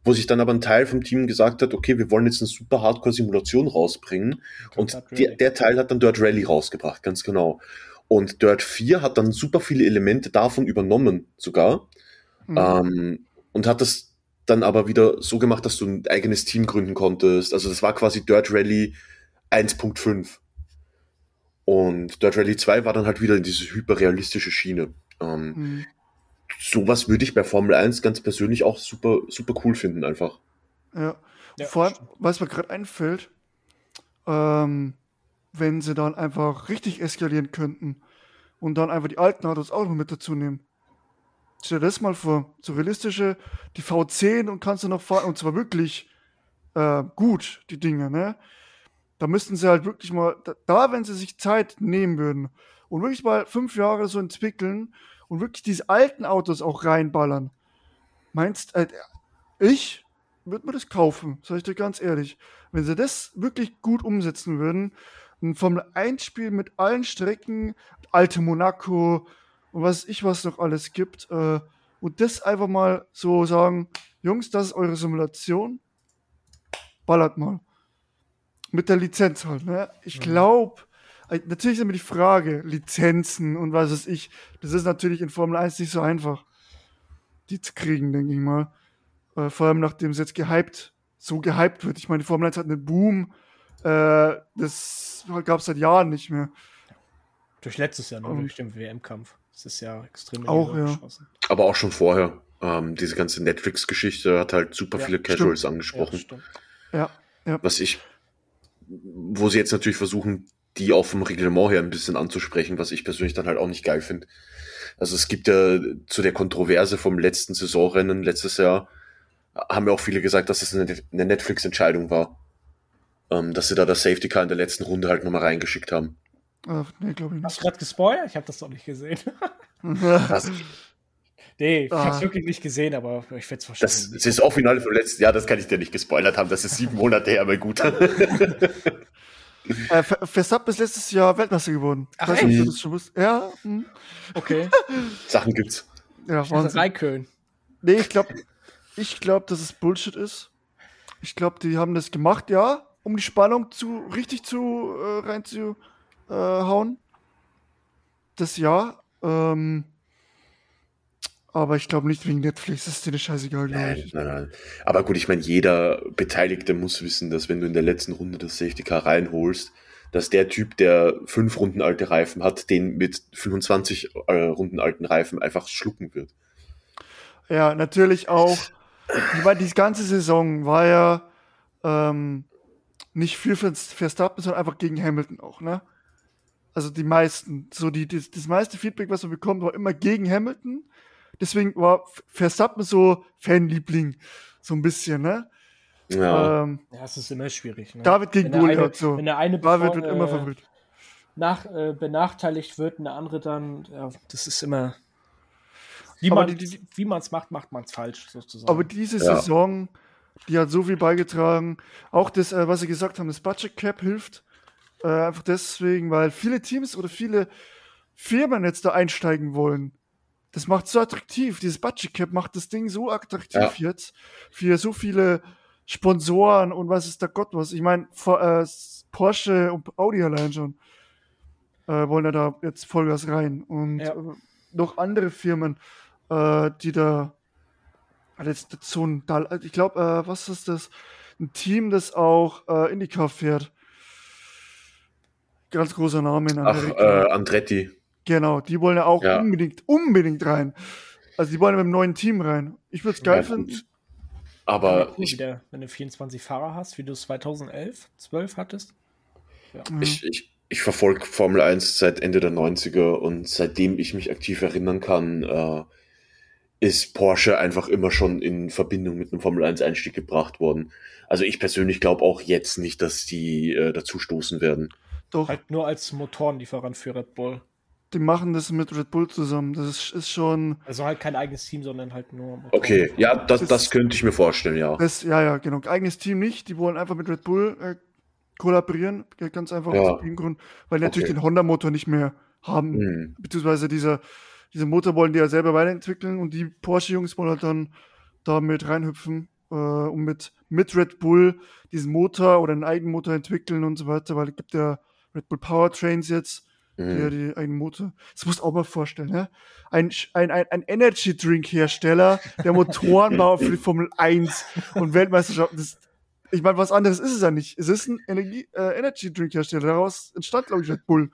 wo sich dann aber ein Teil vom Team gesagt hat, okay, wir wollen jetzt eine super Hardcore-Simulation rausbringen. Und der, der Teil hat dann Dirt Rally rausgebracht, ganz genau. Und Dirt 4 hat dann super viele Elemente davon übernommen, sogar. Mhm. Ähm, und hat das dann aber wieder so gemacht, dass du ein eigenes Team gründen konntest. Also das war quasi Dirt Rally 1.5. Und Dirt Rally 2 war dann halt wieder in diese hyperrealistische Schiene. Ähm, mhm. Sowas würde ich bei Formel 1 ganz persönlich auch super, super cool finden, einfach. Ja. ja Vor allem, was mir gerade einfällt, ähm, wenn sie dann einfach richtig eskalieren könnten und dann einfach die alten Autos auch noch mit dazu nehmen. Stell dir das mal vor, so realistische, die V10 und kannst du noch fahren, und zwar wirklich äh, gut, die Dinge, ne? Da müssten sie halt wirklich mal, da, wenn sie sich Zeit nehmen würden und wirklich mal fünf Jahre so entwickeln und wirklich diese alten Autos auch reinballern, meinst, äh, ich würde mir das kaufen, sag ich dir ganz ehrlich. Wenn sie das wirklich gut umsetzen würden, ein Formel 1 Spiel mit allen Strecken, alte Monaco und was ich was noch alles gibt, äh, und das einfach mal so sagen, Jungs, das ist eure Simulation, ballert mal. Mit der Lizenz halt, ne? Ich glaube, natürlich ist immer die Frage, Lizenzen und was weiß ich, das ist natürlich in Formel 1 nicht so einfach, die zu kriegen, denke ich mal. Äh, vor allem nachdem es jetzt gehypt, so gehypt wird. Ich meine, die Formel 1 hat einen Boom, äh, das gab es seit Jahren nicht mehr. Durch letztes Jahr nur, durch den WM-Kampf. Das ist ja extrem Auch, ja. Aber auch schon vorher. Ähm, diese ganze Netflix-Geschichte hat halt super Ja, viele Casuals Ja, angesprochen. stimmt. Ja, was ich, wo sie jetzt natürlich versuchen, die auch vom Reglement her ein bisschen anzusprechen, was ich persönlich dann halt auch nicht geil finde. Also es gibt ja zu der Kontroverse vom letzten Saisonrennen letztes Jahr, haben ja auch viele gesagt, dass es eine, Netflix-Entscheidung war. Ähm, dass sie da das Safety Car in der letzten Runde halt nochmal reingeschickt haben. äh, nee, glaube ich Hast du nicht. gerade gespoilert? Ich habe das noch nicht gesehen. Das, nee, ich Ah. habe es wirklich nicht gesehen, aber ich werde es das, wahrscheinlich. das ist auch Finale vom letzten Jahr, das kann ich dir nicht gespoilert haben, das ist sieben Monate her, aber gut. äh, Ver- Verstappen ist letztes Jahr Weltmeister geworden. Ach, ob du echt? das schon wusstest. Ja, hm. okay. Sachen gibt's. ja, Ich dachte, Wahnsinn. Raikön. Nee, ich glaube, ich glaub, dass es Bullshit ist. Ich glaube, die haben das gemacht, ja, um die Spannung zu richtig zu äh, reinzuhauen. Äh, hauen. das ja. Ähm, aber ich glaube nicht wegen Netflix. Das ist dir scheißegal, glaube Nein, ich. nein, nein. Aber gut, ich meine, jeder Beteiligte muss wissen, dass wenn du in der letzten Runde das Safety Car reinholst, dass der Typ, der fünf Runden alte Reifen hat, den mit 25 äh, Runden alten Reifen einfach schlucken wird. Ja, natürlich auch. Ich meine, die ganze Saison war ja ähm, nicht für Vers- Verstappen, sondern einfach gegen Hamilton auch, ne? Also die meisten, so die, das, das meiste Feedback, was man bekommt, war immer gegen Hamilton. Deswegen war Verstappen so Fanliebling, so ein bisschen, ne? Ja. Ähm, Ja, es ist immer schwierig. Ne? David gegen Wenn der eine- Goliath, so. Wenn der eine David bevor, wird immer äh, verwirrt. nach, äh, benachteiligt wird und der andere dann, ja, das ist immer. Wie man es macht, macht man es falsch, sozusagen. Aber diese Ja. Saison, die hat so viel beigetragen. Auch das, äh, was sie gesagt haben, das Budget Cap hilft. Äh, einfach deswegen, weil viele Teams oder viele Firmen jetzt da einsteigen wollen. Das macht so attraktiv. Dieses Budget Cap macht das Ding so attraktiv jetzt. Für so viele Sponsoren und was ist da Gott was. Ich meine, äh, Porsche und Audi allein schon äh, wollen ja da jetzt Vollgas rein. Und Ja. äh, noch andere Firmen, äh, die da das so ein, ich glaube, äh, was ist das? Ein Team, das auch äh, IndyCar fährt. Ganz großer Name in Ach, Amerika. äh, Andretti. Genau, die wollen ja auch Ja. unbedingt, unbedingt rein. Also die wollen ja mit dem neuen Team rein. Ich würde es geil Ja, finden. gut. Aber ich, wieder, wenn du 24 Fahrer hast, wie du es 2011, 12 hattest. Mhm. ich, ich, ich verfolge Formel 1 seit Ende der 90er und seitdem ich mich aktiv erinnern kann, äh, ist Porsche einfach immer schon in Verbindung mit einem Formel 1 Einstieg gebracht worden. Also ich persönlich glaube auch jetzt nicht, dass die äh, dazu stoßen werden. Doch, Halt nur als Motorenlieferant für Red Bull. Die machen das mit Red Bull zusammen. Das ist, ist schon. Also halt kein eigenes Team, sondern halt nur Motoren. Okay, ja, das, Das- das könnte ich mir vorstellen, ja. Das, ja, ja, genau. Eigenes Team nicht. Die wollen einfach mit Red Bull äh, kollaborieren. Ganz einfach Ja. aus dem Grund, weil die natürlich Okay. den Honda-Motor nicht mehr haben. Hm. beziehungsweise dieser, dieser Motor wollen die ja selber weiterentwickeln und die Porsche-Jungs wollen halt dann da mit reinhüpfen äh, und mit, mit Red Bull diesen Motor oder einen eigenen Motor entwickeln und so weiter, weil es gibt ja Red Bull Powertrains jetzt, die ja Hm. die eigenen Motor. Das musst du auch mal vorstellen, ne? Ein, ein, ein, ein Energy-Drink-Hersteller, der Motorenbauer für die Formel 1 und Weltmeisterschaft. Das, ich meine, was anderes ist es ja nicht. Es ist ein Energie, äh, Energy-Drink-Hersteller. Daraus entstand, glaube ich, Red Bull.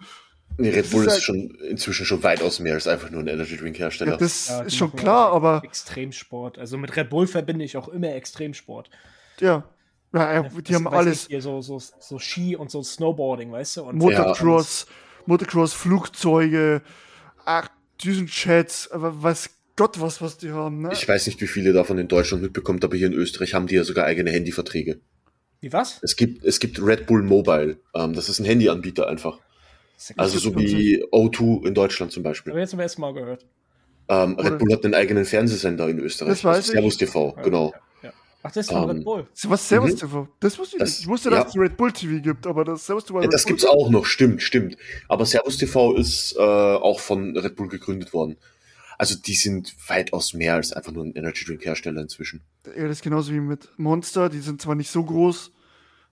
Nee, Das Red Bull ist ist, halt- schon inzwischen schon weitaus mehr als einfach nur ein Energy Drink Hersteller. Ja, das Ja, ist schon klar, aber Extremsport. Also mit Red Bull verbinde ich auch immer Extremsport. Ja. Ja, ja, Ja, die das- haben alles. nicht, Hier so, so, so Ski und so Snowboarding, weißt du? Und Motocross, Motocross, Flugzeuge, ach, Düsenjets, aber weiß Gott was, was die haben, ne? Ich weiß nicht, wie viele davon in Deutschland mitbekommt, aber hier in Österreich haben die ja sogar eigene Handyverträge. Wie was? Es gibt, es gibt Red Bull Mobile. Ähm, das ist ein Handyanbieter einfach. Das Also so wie O2 in Deutschland zum habe Beispiel. ich jetzt zum ersten Mal gehört. Ähm, Red Bull hat einen eigenen Fernsehsender in Österreich. Das weiß also ich. Servus TV, genau. Ja, ja. Ach, das ist von Ähm, Red Bull. Was Servus Mhm. TV? Das wusste ich Das- nicht. Ich wusste, ja. dass es Red Bull TV gibt, aber das Servus TV. Ja, das Bull gibt's auch noch, stimmt, stimmt. Aber Servus TV ist äh, auch von Red Bull gegründet worden. Also die sind weitaus mehr als einfach nur ein Energy Drink Hersteller inzwischen. Ja, das ist genauso wie mit Monster. Die sind zwar nicht so groß,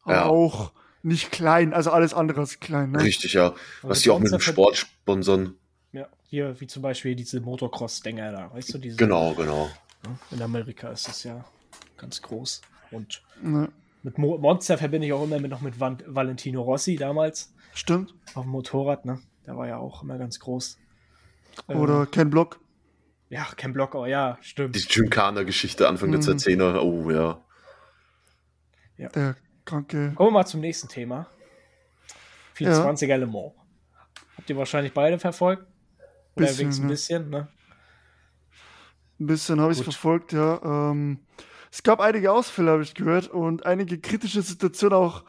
aber Ja. auch nicht klein. Also alles andere als klein. Ne? Richtig, ja. Was Also die auch mit dem Sport sponsern. Ja, hier wie zum Beispiel diese Motocross-Dinger da, weißt du? Diese, Genau, genau. In Amerika ist das ja ganz groß. Und Ne, mit Mo Monster verbinde ich auch immer mit, noch mit Van Valentino Rossi damals stimmt. auf dem Motorrad, ne? Der war ja auch immer ganz groß. Ähm, Oder Ken Block. Ja, Ken Block, oh ja, stimmt. Die Gymkhana-Geschichte Anfang der Mhm. 2010er. Oh ja. Der kranke. Kommen wir mal zum nächsten Thema. 24er Le Mans. Habt ihr wahrscheinlich beide verfolgt? Oder Bisschen, wenigstens ein ne? bisschen, ne? Ein bisschen habe ich es verfolgt, ja. Ähm, es gab einige Ausfälle, habe ich gehört, und einige kritische Situationen auch,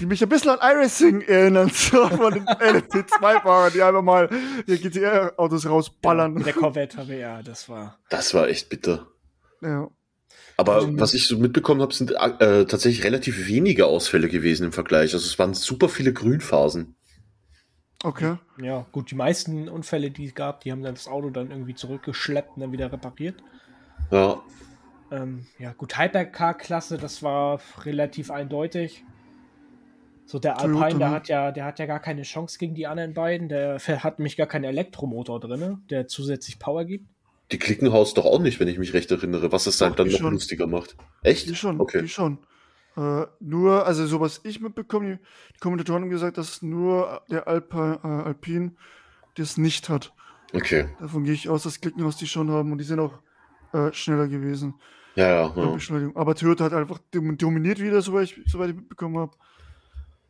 die mich ein bisschen an iRacing erinnern, so von den LMP2-Fahrern, die einfach mal ihr GTR-Autos rausballern. Mit der Corvette habe ich, ja, das war. Das war echt bitter. Ja. Aber Ähm, was ich so mitbekommen habe, sind äh, tatsächlich relativ wenige Ausfälle gewesen im Vergleich. Also es waren super viele Grünphasen. Okay. Ja, gut, die meisten Unfälle, die es gab, die haben dann das Auto dann irgendwie zurückgeschleppt und dann wieder repariert. Ja, Ähm, ja, gut, Hypercar-Klasse, das war relativ eindeutig. So, der Toyota, Alpine, der ne? hat ja, der hat ja gar keine Chance gegen die anderen beiden. Der hat nämlich gar keinen Elektromotor drin, der zusätzlich Power gibt. die Klickenhaus doch auch nicht, wenn ich mich recht erinnere, was es Doch, halt dann noch schon. lustiger macht. Echt? Die schon, Okay. die schon. Äh, nur, also so was ich mitbekomme, die, die Kommentatoren haben gesagt, dass nur der Alpa, äh, Alpine das nicht hat. Okay. Davon gehe ich aus, dass Klickenhaus die schon haben und die sind auch äh, schneller gewesen. Ja, ja. bei ja. Beschleunigung. Aber Toyota hat einfach dom- dominiert wieder, soweit ich, soweit ich mitbekommen habe.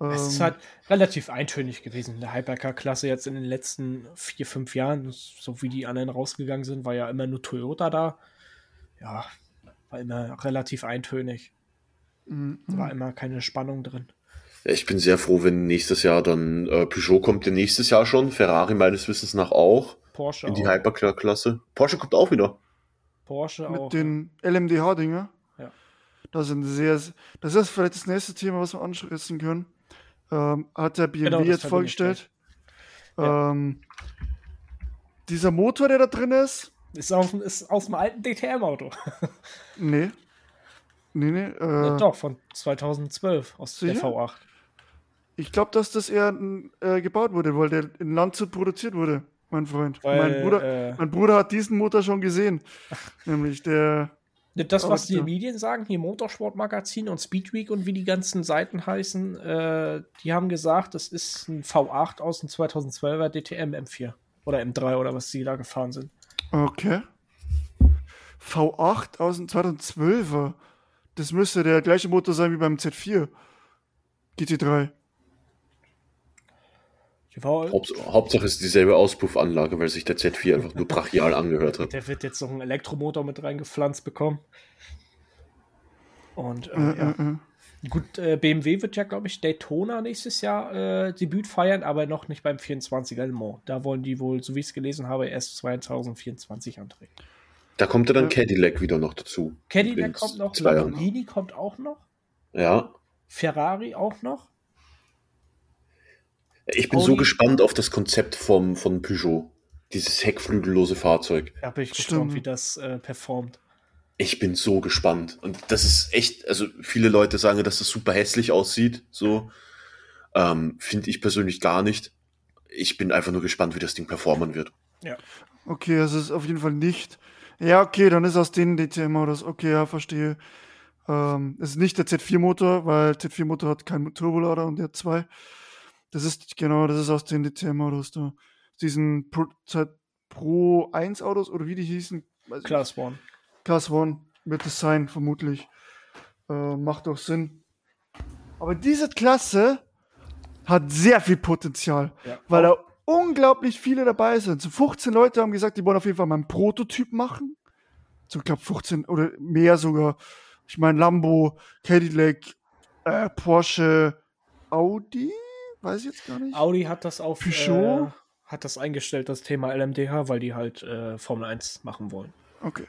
Ähm, Es ist halt relativ eintönig gewesen in der Hypercar-Klasse jetzt in den letzten vier, fünf Jahren. So wie die anderen rausgegangen sind, war ja immer nur Toyota da. Ja, war immer relativ eintönig. mhm, Es war immer keine Spannung drin. Ich bin sehr froh, wenn nächstes Jahr dann äh, Peugeot kommt ja nächstes Jahr schon, Ferrari meines Wissens nach auch Porsche in die. Hypercar-Klasse. Porsche kommt auch wieder. Porsche mit auch. den LMDH-Dinger. Ja. Das sind sehr, das ist vielleicht das nächste Thema, was wir ansprechen können. Ähm, hat der BMW Genau, jetzt vorgestellt. Ja. Ähm, dieser Motor, der da drin ist, Ist, auf, ist aus dem alten DTM-Auto. nee. Nee, nee. Ja, Äh, doch, von 2012 aus der Sicher? V8. ich glaube, dass das eher äh, gebaut wurde, weil der in Landshut produziert wurde, mein Freund. Weil, mein, Bruder, äh, mein Bruder hat diesen Motor schon gesehen. Nämlich der. Das, was die. Medien sagen, hier Motorsportmagazin und Speedweek und wie die ganzen Seiten heißen, äh, die haben gesagt, das ist ein V8 aus dem 2012er DTM M4 oder M3 oder was die da gefahren sind. Okay. V8 aus dem 2012er. Das müsste der gleiche Motor sein wie beim Z4. GT3. Haupts Hauptsache ist dieselbe Auspuffanlage, weil sich der Z4 einfach nur brachial angehört hat. der wird jetzt noch einen Elektromotor mit reingepflanzt bekommen. Und äh, Äh, ja. äh, äh. Gut, äh, BMW wird ja, glaube ich, Daytona nächstes Jahr äh, Debüt feiern, aber noch nicht beim 24er Le Mans. Da wollen die wohl, so wie ich es gelesen habe, erst 2024 antreten. Da kommt ja dann. Cadillac wieder noch dazu. Cadillac kommt noch. Lamborghini kommt auch noch, Ja. Ferrari auch noch. Ich bin Audi- so gespannt auf das Konzept vom, von Peugeot. Dieses heckflügellose Fahrzeug. Da bin ich Stimmt. gespannt, wie das äh, performt. Ich bin so gespannt. Und das ist echt, also viele Leute sagen, dass das super hässlich aussieht. So. Ähm, Finde ich persönlich gar nicht. Ich bin einfach nur gespannt, wie das Ding performen wird. Okay, es ist auf jeden Fall nicht. Ja, okay, dann ist aus den DTM-Autos. Okay, ja, verstehe. Ähm, es ist nicht der Z4-Motor, weil Z4-Motor hat keinen Turbolader und der hat zwei. Das ist, genau, das ist aus den DTM-Autos da. Diesen Pro, Pro 1 Autos oder wie die hießen. ich Class One. Class One wird es sein, vermutlich. Äh, macht auch Sinn. Aber diese Klasse hat sehr viel Potenzial, Ja. weil da unglaublich viele dabei sind. So 15 Leute haben gesagt, die wollen auf jeden Fall mal einen Prototyp machen. So, ich glaube 15 oder mehr sogar. Ich meine Lambo, Cadillac, äh, Porsche, Audi, weiß ich jetzt gar nicht. Audi hat das auf Peugeot? Äh, hat das eingestellt, das Thema LMDH, weil die halt äh, Formel 1 machen wollen. Okay.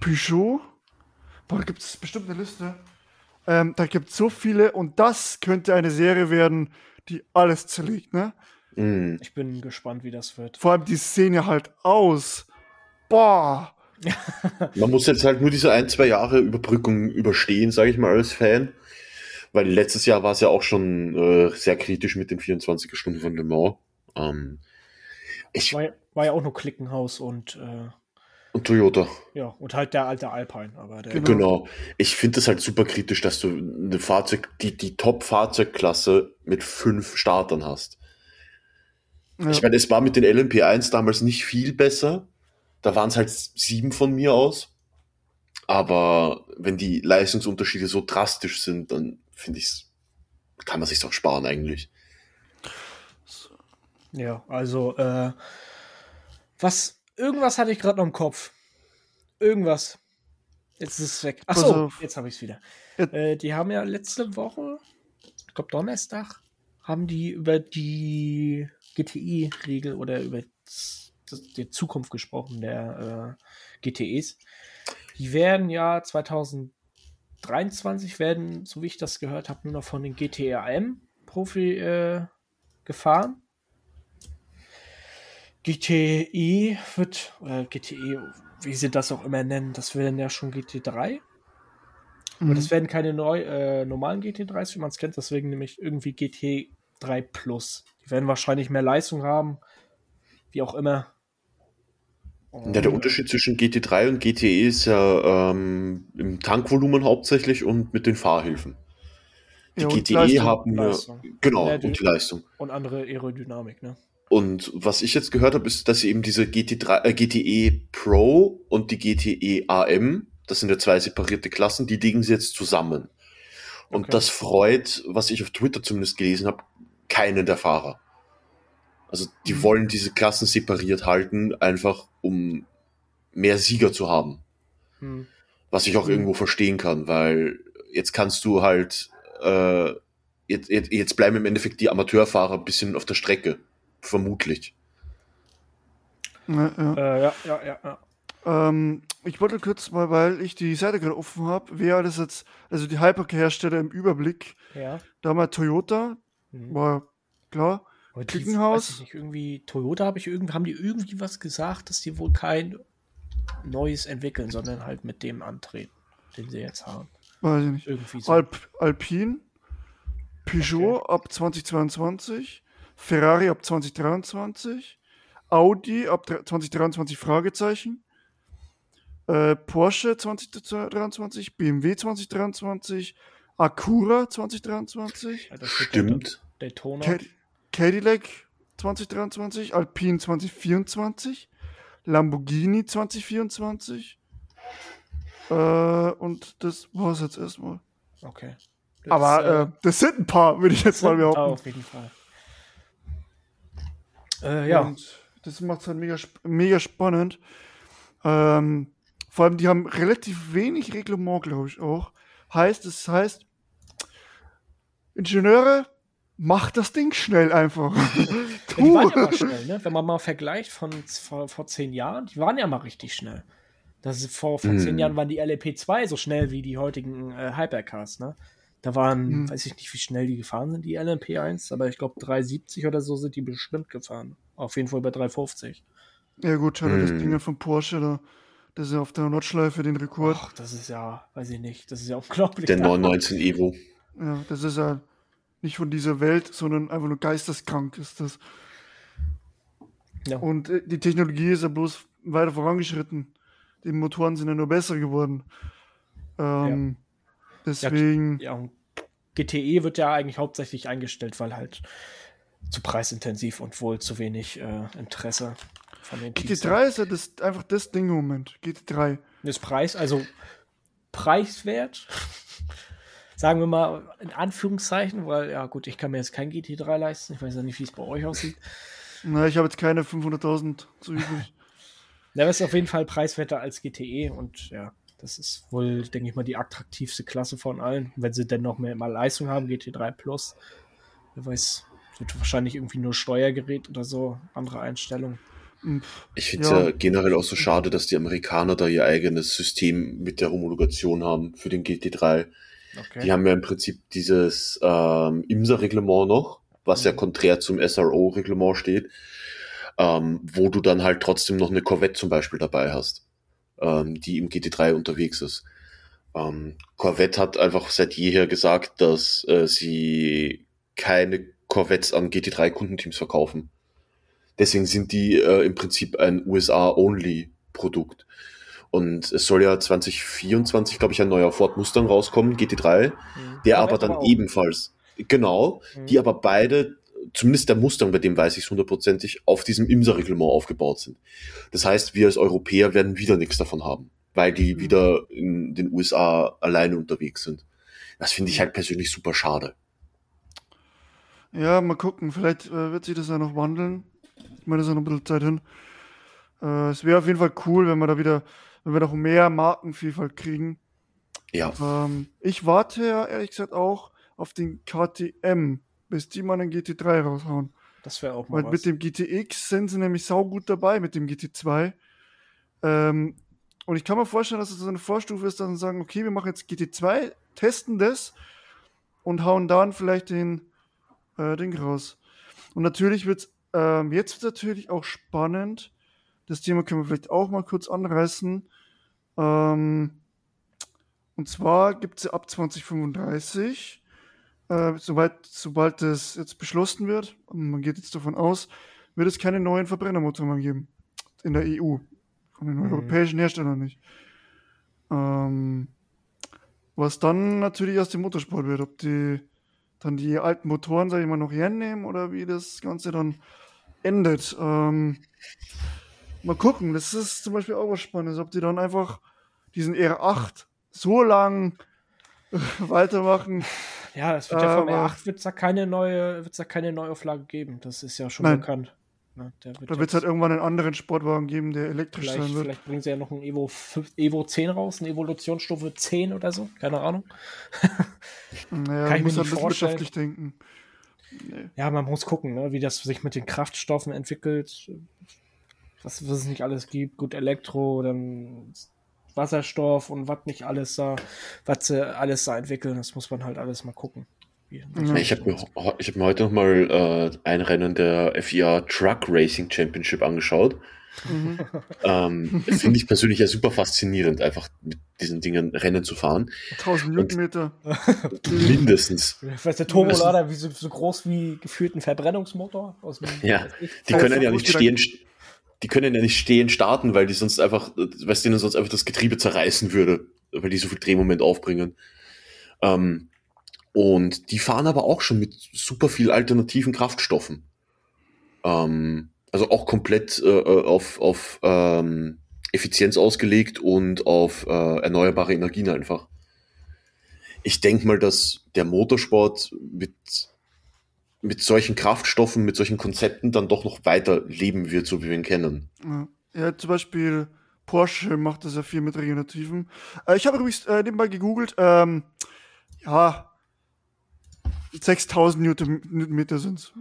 Peugeot, boah, da gibt es bestimmt eine Liste. Ähm, da gibt es so viele und das könnte eine Serie werden, die alles zerlegt, ne? Mm. Ich bin gespannt, wie das wird. Vor allem die sehen ja halt aus. Boah. Man muss jetzt halt nur diese ein, zwei Jahre Überbrückung überstehen, sage ich mal, als Fan. Weil letztes Jahr war es ja auch schon äh, sehr kritisch mit den 24 Stunden von Le Mans. Ähm, ich, War, ja- war ja auch nur Klickenhaus und äh, und Toyota. ja, und halt der alte Alpine, aber der Genau. Genau. Ich finde das halt super kritisch, dass du eine Fahrzeug, die, die Top-Fahrzeugklasse mit fünf Startern hast. Ja. Ich meine, es war mit den LMP1 damals nicht viel besser. Da waren es halt sieben von mir aus. Aber wenn die Leistungsunterschiede so drastisch sind, dann finde ich kann man sich doch sparen eigentlich. Ja, also, äh, was, irgendwas hatte ich gerade noch im Kopf. Irgendwas. Jetzt ist es weg. Achso, auf. jetzt habe ich es wieder. Äh, die haben ja letzte Woche, ich glaube Donnerstag, haben die über die GTI-Regel oder über die Zukunft gesprochen der äh, GTEs. Die werden ja 2023 werden, so wie ich das gehört habe, nur noch von den GTRM Profi äh, gefahren. GTI wird, oder GTE, wie sie das auch immer nennen, das werden ja schon GT3. Aber Mhm. das werden keine neu, äh, normalen GT3s, wie man es kennt, deswegen nämlich irgendwie GT3 Plus. Die werden wahrscheinlich mehr Leistung haben, wie auch immer. Ja, der Unterschied zwischen GT3 und GTE ist ja ähm, im Tankvolumen hauptsächlich und mit den Fahrhilfen. Die Ja, GTE Leistung. haben Leistung. genau, Ja, die- und die Leistung. Und andere Aerodynamik, ne? Und was ich jetzt gehört habe, ist, dass sie eben diese GT3, äh, GTE Pro und die GTE AM, das sind ja zwei separierte Klassen, die legen sie jetzt zusammen. Und Okay. das freut, was ich auf Twitter zumindest gelesen habe, keinen der Fahrer. Also die Mhm. wollen diese Klassen separiert halten, einfach um mehr Sieger zu haben. Hm. Was ich auch Mhm. irgendwo verstehen kann, weil jetzt kannst du halt, äh, jetzt, jetzt, jetzt bleiben im Endeffekt die Amateurfahrer ein bisschen auf der Strecke. Vermutlich. Ja, ja. Äh, ja, ja, ja, ja. Ähm, ich wollte kurz mal, weil ich die Seite gerade offen habe, wer alles jetzt, also die Hypercar-Hersteller im Überblick. ja. Da mal Toyota, Hm. war klar. Aber die- Klickenhaus? weiß ich Nicht, irgendwie, Toyota habe ich irgendwie, haben die irgendwie was gesagt, dass die wohl kein Neues entwickeln, sondern halt mit dem antreten, den sie jetzt haben. Weiß ich nicht. Irgendwie so. Alp, Alpine, Peugeot ab 2022, Ferrari ab 2023, Audi ab dre- 2023 Fragezeichen, äh, Porsche 2023, BMW 2023, Acura 2023, Ja, Stimmt. der Daytona. Cad Cadillac 2023, Alpine 2024, Lamborghini 2024 äh, und das war es jetzt erstmal. Okay. Das, Aber äh, das sind ein paar, würde ich jetzt mal behaupten. auf jeden Fall. Äh, ja. Und das macht es halt mega, mega spannend. Ähm, vor allem, die haben relativ wenig Reglement, glaube ich, auch. Heißt, es heißt, Ingenieure, macht das Ding schnell einfach. Ja, die waren ja mal schnell, ne? Wenn man mal vergleicht von vor, vor zehn Jahren, die waren ja mal richtig schnell. Das ist vor, vor Hm. zehn Jahren waren die LLP2 so schnell wie die heutigen äh, Hypercars, ne? Da waren, Hm. weiß ich nicht, wie schnell die gefahren sind, die LMP1, aber ich glaube 370 oder so sind die bestimmt gefahren. Auf jeden Fall bei 350. ja gut, hatte das Hm. Ding ja von Porsche da. Das ist ja auf der Nordschleife den Rekord. Ach, das ist ja, weiß ich nicht, das ist ja unglaublich. Der 919 Evo. Ja, das ist ja nicht von dieser Welt, sondern einfach nur geisteskrank ist das. Ja. Und äh, die Technologie ist ja bloß weiter vorangeschritten. Die Motoren sind ja nur besser geworden. Ähm, Deswegen, Ja, und GTE wird ja eigentlich hauptsächlich eingestellt, weil halt zu preisintensiv und wohl zu wenig äh, Interesse von den Teams. GT3 ist ja das, einfach das Ding im Moment. GT3. Das Preis, also preiswert, sagen wir mal in Anführungszeichen, weil ja gut, ich kann mir jetzt kein GT3 leisten. Ich weiß ja nicht, wie es bei euch aussieht. Na, ich habe jetzt keine 500.000 zu übrig. Der ist auf jeden Fall preiswerter als GTE und ja, das ist wohl, denke ich mal, die attraktivste Klasse von allen. Wenn sie denn noch mehr mal Leistung haben, GT3 Plus, wer weiß, Wird wahrscheinlich irgendwie nur Steuergerät oder so, andere Einstellungen. Ich finde es ja. ja. generell auch so schade, dass die Amerikaner da ihr eigenes System mit der Homologation haben für den GT3. Okay. Die haben ja im Prinzip dieses ähm, IMSA-Reglement noch, was mhm. ja konträr zum SRO-Reglement steht, ähm, wo du dann halt trotzdem noch eine Corvette zum Beispiel dabei hast, ähm, die im GT3 unterwegs ist. Ähm, Corvette hat einfach seit jeher gesagt, dass äh, sie keine Corvettes an GT3-Kundenteams verkaufen. Deswegen sind die äh, im Prinzip ein USA-Only-Produkt. Und es soll ja 2024, glaube ich, ein neuer Ford Mustang rauskommen, GT3, mhm. der aber dann aber ebenfalls, genau, mhm. die aber beide, zumindest der Mustang, bei dem weiß ich es hundertprozentig, auf diesem IMSA-Reglement aufgebaut sind. Das heißt, wir als Europäer werden wieder nichts davon haben, weil die mhm. wieder in den USA alleine unterwegs sind. Das finde ich halt persönlich super schade. Ja, mal gucken, vielleicht äh, wird sich das ja noch wandeln. Ich meine, da ist ja noch ein bisschen Zeit hin. Äh, es wäre auf jeden Fall cool, wenn wir da wieder wenn wir noch mehr Markenvielfalt kriegen. Ja. Ähm, ich warte ja ehrlich gesagt auch auf den KTM, bis die mal einen GT3 raushauen. Das wäre auch mal Weil was. mit dem GTX sind sie nämlich saugut dabei, mit dem GT2. Ähm, und ich kann mir vorstellen, dass es so eine Vorstufe ist, dass sie sagen, okay, wir machen jetzt GT2, testen das und hauen dann vielleicht den äh, Ding raus. Und natürlich wird es ähm, jetzt wird's natürlich auch spannend. Das Thema können wir vielleicht auch mal kurz anreißen. Ähm, und zwar gibt es ab 2035, äh, soweit, sobald es jetzt beschlossen wird, man geht jetzt davon aus, wird es keine neuen Verbrennermotoren mehr geben. In der EU. Von den mhm. europäischen Herstellern nicht. Ähm, was dann natürlich aus dem Motorsport wird, ob die dann die alten Motoren, sag ich mal, noch hernehmen oder wie das Ganze dann endet. Ähm, mal gucken, das ist zum Beispiel auch was Spannendes, ob die dann einfach diesen R8 so lang weitermachen. Ja, es wird ja vom R8 wird da keine neue, wird's da keine Neuauflage geben. Das ist ja schon Nein. bekannt. Na, wird da wird es halt irgendwann einen anderen Sportwagen geben, der elektrisch sein wird. Vielleicht bringen sie ja noch ein Evo, 5, Evo 10 raus, eine Evolutionsstufe 10 oder so. Keine Ahnung. naja, Kann ich muss mir nicht wirtschaftlich denken. Nee. Ja, man muss gucken, ne, wie das sich mit den Kraftstoffen entwickelt. Was, was es nicht alles gibt. Gut, Elektro, dann Wasserstoff und was nicht alles da, was sie alles da entwickeln, das muss man halt alles mal gucken. Ich habe mir, hab mir heute nochmal äh, ein Rennen der FIA Truck Racing Championship angeschaut. Mhm. Ähm, Finde ich persönlich ja super faszinierend, einfach mit diesen Dingen Rennen zu fahren. 1000 Newtonmeter. Mindestens. Vielleicht der Turbolader wie so, so, groß wie gefühlt ein Verbrennungsmotor. Aus dem, ja, die können ja nicht stehen, die können ja nicht stehen starten, weil die sonst einfach, weil es denen sonst einfach das Getriebe zerreißen würde, weil die so viel Drehmoment aufbringen. Ähm, und die fahren aber auch schon mit super viel alternativen Kraftstoffen. Ähm, also auch komplett äh, äh auf, auf ähm, Effizienz ausgelegt und auf äh, erneuerbare Energien einfach. Ich denke mal, dass der Motorsport mit mit solchen Kraftstoffen, mit solchen Konzepten dann doch noch weiter leben wird, so wie wir ihn kennen. Ja, ja zum Beispiel Porsche macht das ja viel mit Regenerativen. Äh, ich habe übrigens äh, nebenbei gegoogelt, ähm, ja, 6000 Newtonmeter sind es.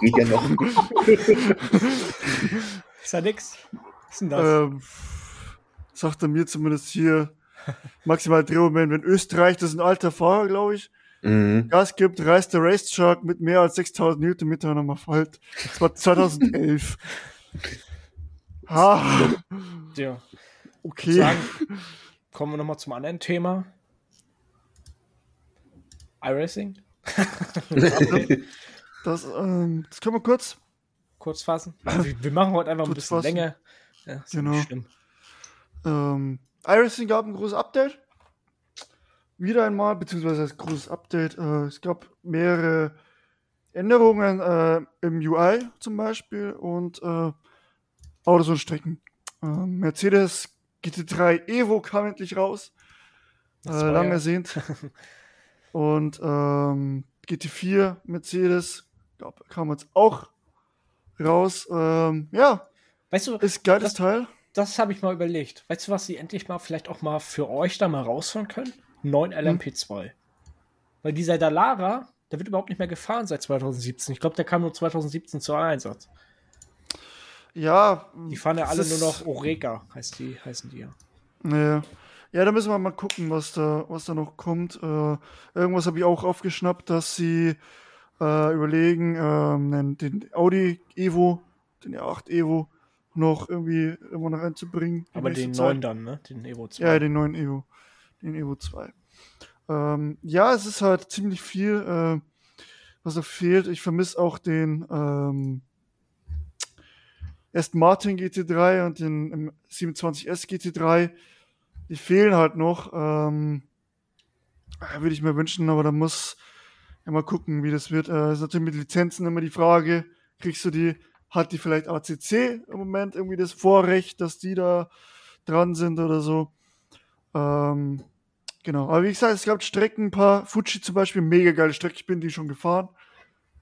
Mega noch. ist ja nix. Was ist denn das? Ähm, sagt er mir zumindest hier maximal Drehmoment, wenn Österreich, das ist ein alter Fahrer, glaube ich, mhm. Gas gibt, reißt der Race Shark mit mehr als 6000 Newtonmeter nochmal Falt. Das war 2011. ha. Ja. Okay. Sagen, kommen wir nochmal zum anderen Thema. iRacing? das, ähm, das können wir kurz. Kurz fassen. Wir, wir machen heute einfach ein bisschen fassen. länger. Ja, genau. Ähm, iRacing gab ein großes Update wieder einmal, beziehungsweise als großes Update. Äh, es gab mehrere Änderungen äh, im UI zum Beispiel und äh, Autos und Strecken. Äh, Mercedes GT3 Evo kam endlich raus. Äh, lang ersehnt. und ähm, GT4 Mercedes glaub, kam jetzt auch raus. Ähm, ja. Weißt du, ist geiles das, Teil. Das habe ich mal überlegt. Weißt du, was sie endlich mal vielleicht auch mal für euch da mal rausholen können? 9 LMP2. Hm. Weil dieser Dalara, der wird überhaupt nicht mehr gefahren seit 2017. Ich glaube, der kam nur 2017 zu Einsatz. Ja. Die fahren ja alle nur noch Oreka, heißt die, heißen die ja. Ja. Ja, da müssen wir mal gucken, was da, was da noch kommt. Äh, irgendwas habe ich auch aufgeschnappt, dass sie äh, überlegen, ähm, den Audi Evo, den R8 Evo, noch irgendwie immer noch reinzubringen. Aber den neuen dann, ne? Den Evo 2. Ja, den neuen Evo. Den Evo 2. Ähm, ja, es ist halt ziemlich viel, äh, was da fehlt. Ich vermisse auch den ähm, Aston Martin GT3 und den 27S GT3 die fehlen halt noch. Ähm, Würde ich mir wünschen, aber da muss ja mal gucken, wie das wird. Äh, ist natürlich mit Lizenzen immer die Frage, kriegst du die, hat die vielleicht ACC im Moment irgendwie das Vorrecht, dass die da dran sind oder so. Ähm, genau. Aber wie gesagt, es gab Strecken, ein paar. Fuji zum Beispiel, mega geile Strecke, ich bin die schon gefahren.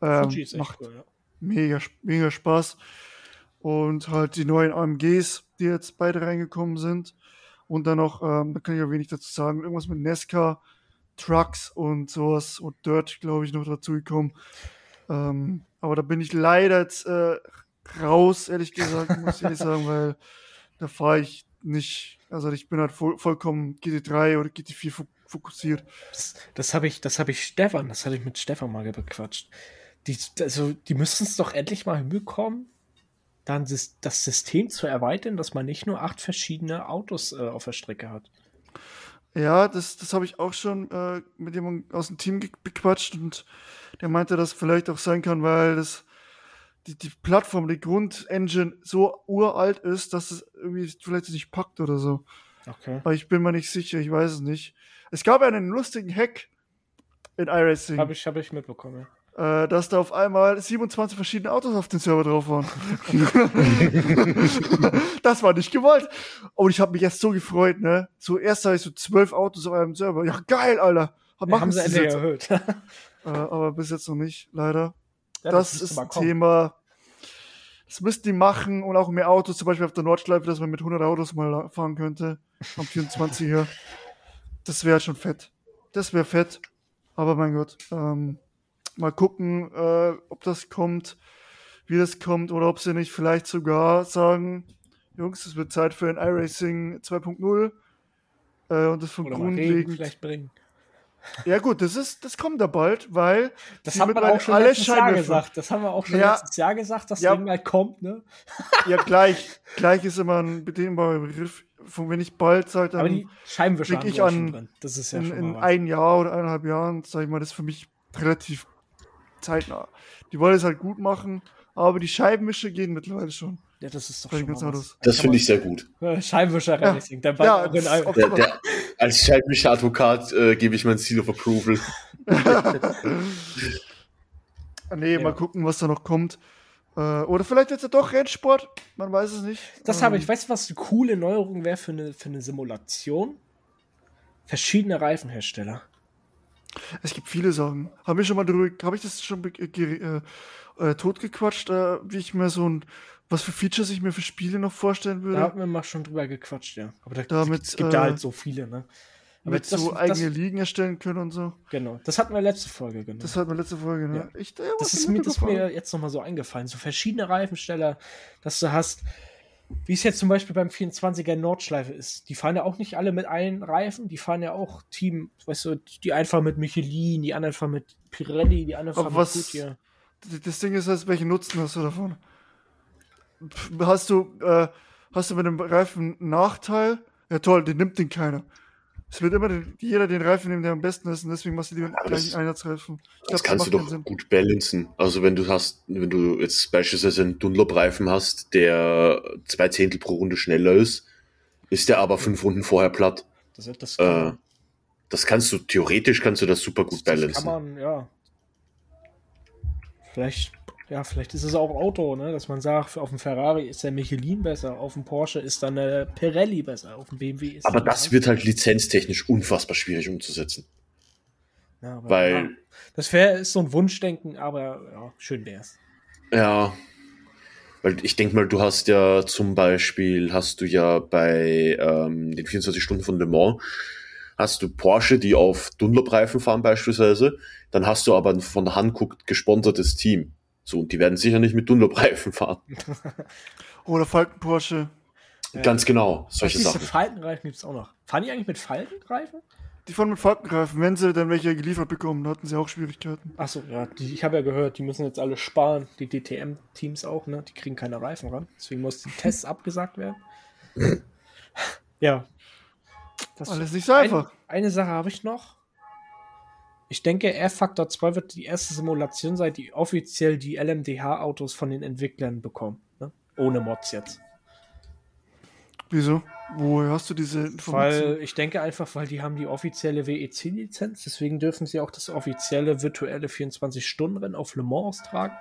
Ähm, Fuji ist echt macht cool, ja. mega, mega Spaß. Und halt die neuen AMGs, die jetzt beide reingekommen sind. Und dann noch, ähm, da kann ich ja wenig dazu sagen, irgendwas mit Nesca, Trucks und sowas und Dirt, glaube ich, noch dazu gekommen. Ähm, aber da bin ich leider jetzt äh, raus, ehrlich gesagt, muss ich ehrlich sagen, weil da fahre ich nicht, also ich bin halt voll, vollkommen GT3 oder GT4 fokussiert. Das, das habe ich, das habe ich Stefan, das hatte ich mit Stefan mal bequatscht. Die, also, die müssten es doch endlich mal hinbekommen, dann das System zu erweitern, dass man nicht nur acht verschiedene Autos äh, auf der Strecke hat. Ja, das, das habe ich auch schon äh, mit jemandem aus dem Team bequatscht und der meinte, dass vielleicht auch sein kann, weil das die, die Plattform, die Grundengine so uralt ist, dass es irgendwie vielleicht nicht packt oder so. Okay. Aber ich bin mir nicht sicher, ich weiß es nicht. Es gab einen lustigen Hack in iRacing. Habe ich, hab ich mitbekommen. Ja äh, dass da auf einmal 27 verschiedene Autos auf dem Server drauf waren. das war nicht gewollt. Und ich habe mich erst so gefreut, ne? So erst habe ich so zwölf Autos auf einem Server. Ja, geil, Alter. Machen sie endlich erhöht. äh, aber bis jetzt noch nicht, leider. Ja, das, das ist ein Thema. Das müssten die machen und auch mehr Autos, zum Beispiel auf der Nordschleife, dass man mit 100 Autos mal fahren könnte. Am 24er. Das wäre schon fett. Das wäre fett. Aber mein Gott, ähm, Mal gucken, äh, ob das kommt, wie das kommt oder ob sie nicht vielleicht sogar sagen, Jungs, es wird Zeit für ein iRacing 2.0 äh, und das von grundlegend. vielleicht bringen. Ja gut, das ist, das kommt da bald, weil das haben wir auch schon letztes Jahr gesagt. Das haben wir auch schon ja, letztes Jahr gesagt, dass ja, Ding halt kommt, ne? Ja, gleich, gleich ist immer ein bedienbarer Begriff. Von wenn ich bald sage, dann Aber die Scheibenwischer ich an. Das ist ja in, in ein Jahr oder eineinhalb Jahren, sag ich mal, das ist für mich relativ zeitnah. Die wollen es halt gut machen, aber die Scheibenwischer gehen mittlerweile schon. Ja, das ist doch schon mal was. Das finde ich sehr gut. Scheibenwischer ja. Racing. Der ja, der, der, als Scheibenwischer-Advokat äh, gebe ich mein Seal of Approval. nee, ja. mal gucken, was da noch kommt. Äh, oder vielleicht jetzt ja doch Rennsport. Man weiß es nicht. Das habe ich. Ähm. Weißt du, was eine coole Neuerung wäre für eine, für eine Simulation? Verschiedene Reifenhersteller. Es gibt viele Sachen. Habe ich schon mal drüber, habe ich das schon äh, äh, totgequatscht, äh, wie ich mir so ein, was für Features ich mir für Spiele noch vorstellen würde? Da haben wir mal schon drüber gequatscht, ja. Aber da, Damit, es gibt äh, da halt so viele, ne? Aber mit das, so eigene das, Ligen erstellen können und so. Genau. Das hatten wir letzte Folge, genau. Das hatten wir letzte Folge, ne? Ja. Ich, ja, das ist mir, das mir jetzt nochmal so eingefallen. So verschiedene Reifensteller, dass du hast, wie es jetzt zum Beispiel beim 24er Nordschleife ist. Die fahren ja auch nicht alle mit allen Reifen, die fahren ja auch Team, weißt du, die einfach mit Michelin, die anderen fahren mit Pirelli, die anderen fahren was, mit Goodyear. Das Ding ist, also, welchen Nutzen hast du davon? Hast du, äh, hast du mit dem Reifen einen Nachteil? Ja toll, den nimmt den keiner. Es wird immer den, jeder den Reifen nehmen, der am besten ist, und deswegen machst du lieber einen gleichen Einheitsreifen. Ich das glaub, kannst das du doch gut balancen. Also wenn du hast, wenn du jetzt beispielsweise einen Dunlop-Reifen hast, der zwei Zehntel pro Runde schneller ist, ist der aber fünf Runden vorher platt. Das, das, äh, das kannst du, theoretisch kannst du das super gut balancen. Das kann man, ja. Vielleicht ja, vielleicht ist es auch Auto, ne? dass man sagt, auf dem Ferrari ist der Michelin besser, auf dem Porsche ist dann der Pirelli besser, auf dem BMW ist Aber das wird halt lizenztechnisch unfassbar schwierig umzusetzen. Ja, Weil. Ja, das wär, ist so ein Wunschdenken, aber ja, schön wär's. Ja. Weil ich denke mal, du hast ja zum Beispiel, hast du ja bei ähm, den 24 Stunden von Le Mans, hast du Porsche, die auf Dunlop-Reifen fahren beispielsweise, dann hast du aber ein von Hankook gesponsertes Team. So, und die werden sicher nicht mit Dunlop-Reifen fahren. Oder Falken Porsche. Ganz genau, solche Sachen. Faltenreifen gibt es auch noch. Fahren die eigentlich mit Faltenreifen? Die fahren mit Falkengreifen, wenn sie dann welche geliefert bekommen, da hatten sie auch Schwierigkeiten. Achso, ja, die, ich habe ja gehört, die müssen jetzt alle sparen. Die DTM-Teams auch, ne? Die kriegen keine Reifen ran. Deswegen muss die Tests abgesagt werden. ja. Das Alles nicht so einfach. Ein, eine Sache habe ich noch. Ich denke, R-Factor 2 wird die erste Simulation sein, die offiziell die LMDH-Autos von den Entwicklern bekommen. Ne? Ohne Mods jetzt. Wieso? Woher hast du diese Information? Weil ich denke einfach, weil die haben die offizielle WEC-Lizenz, deswegen dürfen sie auch das offizielle virtuelle 24-Stunden-Rennen auf Le Mans austragen.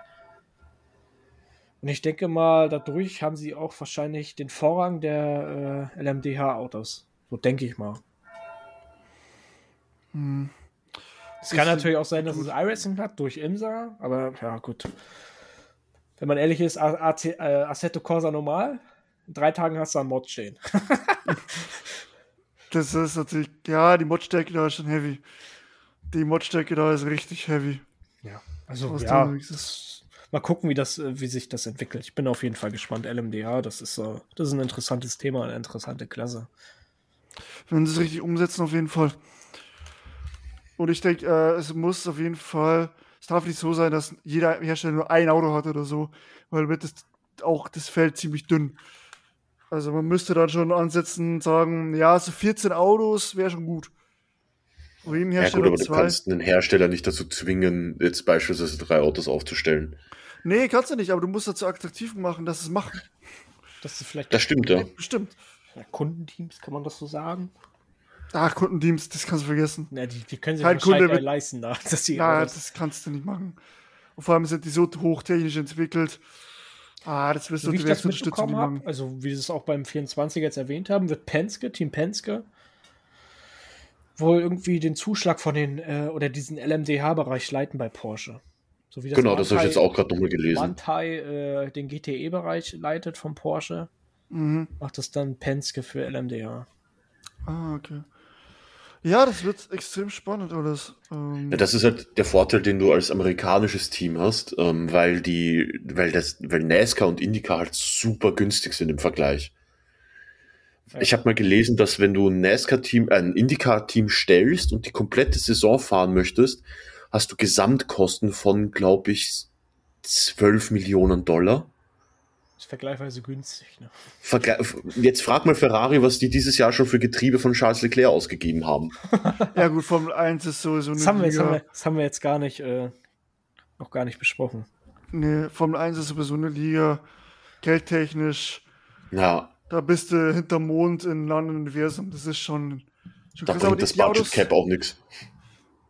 Und ich denke mal, dadurch haben sie auch wahrscheinlich den Vorrang der äh, LMDH-Autos. So denke ich mal. Hm. Es kann natürlich auch sein, dass es iRacing hat durch IMSA, aber ja, gut. Wenn man ehrlich ist, AC, äh, Assetto Corsa normal, in drei Tagen hast du einen Mod stehen. Das ist natürlich, ja, die Modstärke da ist schon heavy. Die Modstärke da ist richtig heavy. Ja, also ja, das, mal gucken, wie das, wie sich das entwickelt. Ich bin auf jeden Fall gespannt. LMDA, das ist, das ist ein interessantes Thema, eine interessante Klasse. Wenn sie es richtig umsetzen, auf jeden Fall. Und ich denke, äh, es muss auf jeden Fall, es darf nicht so sein, dass jeder Hersteller nur ein Auto hat oder so, weil wird das auch das Feld ziemlich dünn. Also man müsste dann schon ansetzen und sagen, ja, so 14 Autos wäre schon gut. Wo jeden Ja gut, Hersteller aber du zwei. kannst einen Hersteller nicht dazu zwingen, jetzt beispielsweise drei Autos aufzustellen. Nee, kannst du nicht, aber du musst dazu attraktiv machen, dass es machen. Das ist vielleicht Das stimmt, ja. Bestimmt. ja, Kundenteams, kann man das so sagen? Ach, Kundenteams, das kannst du vergessen. Na, die, die können sich Kein wahrscheinlich Kunde wird- leisten, da, dass die Na, Autos- das kannst du nicht machen. Und vor allem sind die so hochtechnisch entwickelt. Ah, das wirst so du wie ich das mitbekommen habe, also wie sie es auch beim 24 jetzt erwähnt haben, wird Penske, Team Penske, wohl irgendwie den Zuschlag von den, äh, oder diesen LMDH-Bereich leiten bei Porsche. So wie das Genau, das habe ich jetzt auch gerade nochmal gelesen. Manthey äh, den GTE-Bereich leitet von Porsche, Mhm. macht das dann Penske für LMDH. Ah, okay. Ja, das wird extrem spannend alles. Ähm, Ja, das ist halt der Vorteil, den du als amerikanisches Team hast, ähm, weil die, weil das, weil NASCAR und IndyCar halt super günstig sind im Vergleich. Ja. Ich habe mal gelesen, dass wenn du ein NASCAR-Team, äh, ein IndyCar-Team stellst und die komplette Saison fahren möchtest, hast du Gesamtkosten von, glaube ich, 12 Millionen Dollar. Vergleichsweise günstig. Ne? Vergle Jetzt frag mal Ferrari, was die dieses Jahr schon für Getriebe von Charles Leclerc ausgegeben haben. ja, gut, Formel 1 ist sowieso eine Das haben, wir, das, haben wir, Liga. das haben wir jetzt gar nicht, äh, noch gar nicht besprochen. Nee, Formel 1 ist sowieso eine Liga. Geldtechnisch. Ja, Da bist du hinterm Mond in einem anderen Universum. Das ist schon. schon da krass. Aber bringt die- das Budget Cap auch nichts.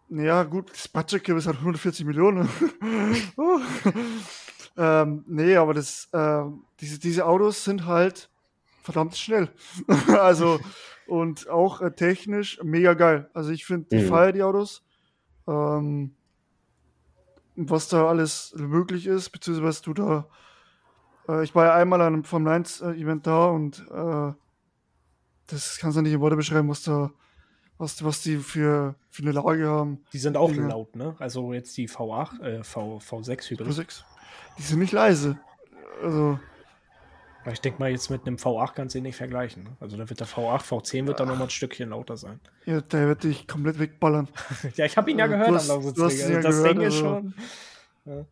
Ja, gut, das Budget Cap ist halt 140 Millionen. Ähm, nee, aber das, ähm, diese, diese Autos sind halt verdammt schnell. also, und auch äh, technisch mega geil. Also, ich finde, ich Mhm. feiere die Autos. Ähm, was da alles möglich ist, beziehungsweise was du da. Äh, ich war ja einmal an einem Formel 1 äh, Event da und äh, das kannst du nicht in Worte beschreiben, was da, was, was die für, für eine Lage haben. Die sind auch Ja. laut, ne? Also jetzt die V8, äh, v, V6 Hybrid. V6. Die sind nicht leise. Also, ich denke mal, jetzt mit einem V8 kannst du ihn nicht vergleichen. Ne? Also da wird der V8, V10 wird dann nochmal ein Stückchen lauter sein. ja, der wird dich komplett wegballern. ja, ich habe ihn ja gehört du hast- am ihn Also ja das gehört, Ding ist also- schon. Ja.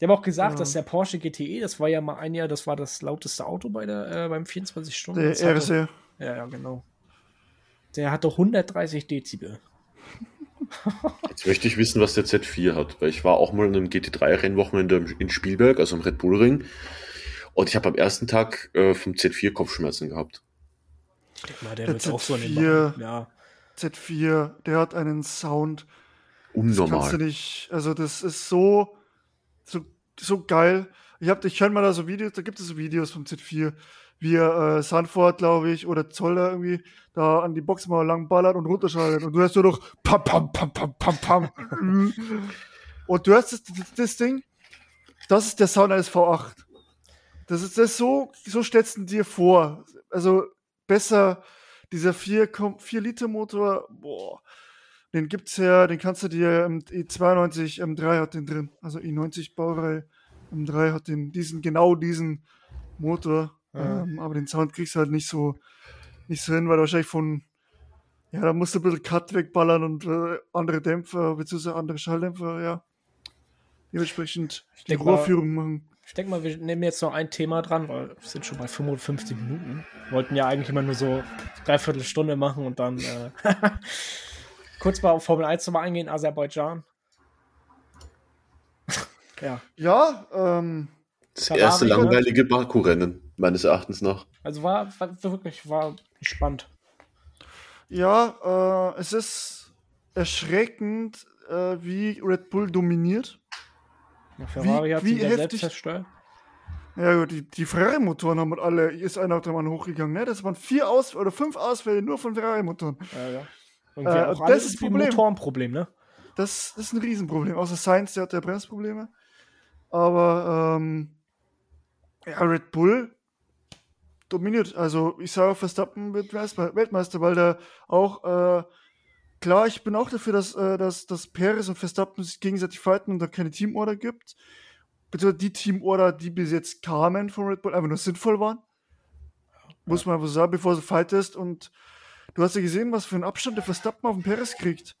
Die haben auch gesagt, Ja. dass der Porsche GTE, das war ja mal ein Jahr, das war das lauteste Auto bei der, äh, beim 24 Stunden. Der RSR. Ja, ja, genau. Der hatte 130 Dezibel. Jetzt möchte ich wissen, was der Z4 hat, weil ich war auch mal in einem GT3-Rennwochenende in Spielberg, also am Red Bull Ring. Und ich habe am ersten Tag äh, vom Z4 Kopfschmerzen gehabt. Ich denke mal, der, Der wird auch so in den Z4. Bereich- Ja. Z4, der hat einen Sound. Das kannst du Unnormal. nicht. Also, das ist so, so, so geil. Ich, hab, ich höre mal da so Videos, da gibt es so Videos vom Z4, wie äh, Sanford, glaube ich, oder Zoller irgendwie da an die Boxmauer lang ballert und runterschaltet. Und du hörst nur noch pam, pam, pam, pam, pam, pam. und du hörst das, das, das Ding, das ist der Sound eines V8. Das ist das so, so stellst du dir vor. Also besser, dieser 4, 4 Liter Motor, boah, den gibt's ja, den kannst du dir im i92 M3 hat den drin, also i90 Baureihe M3 hat den, diesen, genau diesen Motor, ja. ähm, aber den Sound kriegst du halt nicht so, nicht so hin, weil du wahrscheinlich von, ja, da musst du ein bisschen Cut wegballern und äh, andere Dämpfer, beziehungsweise andere Schalldämpfer, ja. Dementsprechend die Rohrführung machen. Ich denke mal, wir nehmen jetzt noch ein Thema dran, weil wir sind schon bei 55 Minuten. Wir wollten ja eigentlich immer nur so dreiviertel Stunde machen und dann äh, kurz mal auf Formel 1 nochmal eingehen, Aserbaidschan. ja. Ja, ähm. Das erste langweilige Baku-Rennen, meines Erachtens noch. Also war, war wirklich war spannend. Ja, äh, es ist erschreckend, äh, wie Red Bull dominiert. Ja, Ferrari wie, hat wie selbst zerstört. Ja, gut, die, die Ferrari-Motoren haben alle, ist einer auf der Mann hochgegangen, ne? Das waren vier Aus oder fünf Ausfälle nur von Ferrari-Motoren. Ja, ja. Äh, auch das ist ein Motorenproblem, ne? Das, das, ist ein Riesenproblem. Außer Sainz, der hat ja Bremsprobleme. Aber ähm, ja, Red Bull dominiert. Also ich sage, Verstappen wird Weltmeister, weil der auch äh, klar, ich bin auch dafür, dass, äh, dass, dass Perez und Verstappen sich gegenseitig fighten und da keine Teamorder gibt. Bitte die Teamorder, die bis jetzt kamen von Red Bull, einfach nur sinnvoll waren. Ja. Muss man einfach sagen, bevor du fightest. Und du hast ja gesehen, was für einen Abstand der Verstappen auf den Perez kriegt.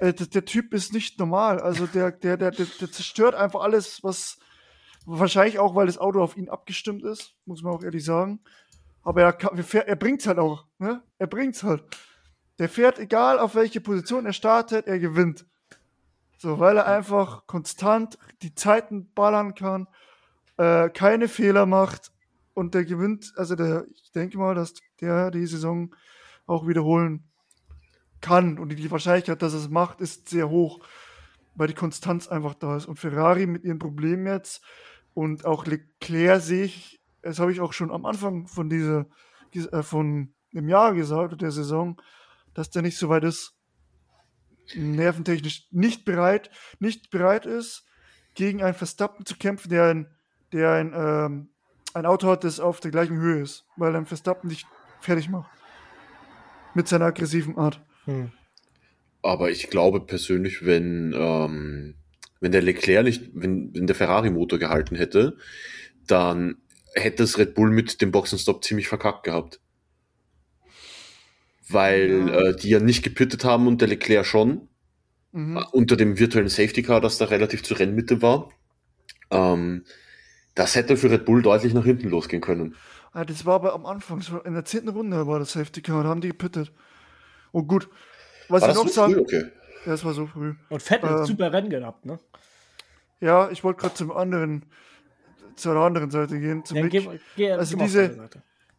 Äh, der, der, Typ ist nicht normal. Also der, der, der, der, der zerstört einfach alles, was wahrscheinlich auch, weil das Auto auf ihn abgestimmt ist, muss man auch ehrlich sagen. Aber er, er, er bringt's halt auch. Ne? Er bringt's halt. Der fährt, egal auf welche Position er startet, er gewinnt. So, weil er einfach konstant die Zeiten ballern kann, äh, keine Fehler macht und der gewinnt. Also der, ich denke mal, dass der die Saison auch wiederholen kann und die Wahrscheinlichkeit, dass er es macht, ist sehr hoch, weil die Konstanz einfach da ist. Und Ferrari mit ihren Problemen jetzt und auch Leclerc sehe ich, das habe ich auch schon am Anfang von dieser, äh, von dem Jahr gesagt, der Saison, dass der nicht so weit ist, nerventechnisch nicht bereit, nicht bereit ist, gegen einen Verstappen zu kämpfen, der ein, der ein, ähm, ein Auto hat, das auf der gleichen Höhe ist, weil ein Verstappen nicht fertig macht. Mit seiner aggressiven Art. Hm. Aber ich glaube persönlich, wenn, ähm, wenn der Leclerc nicht, wenn, wenn der Ferrari-Motor gehalten hätte, dann hätte es Red Bull mit dem Boxenstopp ziemlich verkackt gehabt weil ja. Äh, die ja nicht gepittet haben und der Leclerc schon. Mhm. Äh, unter dem virtuellen Safety Car, das da relativ zur Rennmitte war. Ähm, das hätte für Red Bull deutlich nach hinten losgehen können. Ah, das war aber am Anfang, in der zehnten Runde war das Safety Car, da haben die gepittet. Oh gut. Was war ich noch so sagen. Früh? Okay. Ja, es war so früh. Und Fett ähm, super Rennen gehabt, ne? Ja, ich wollte gerade zum anderen, zur anderen Seite gehen. Zum ja, geh, geh, also diese,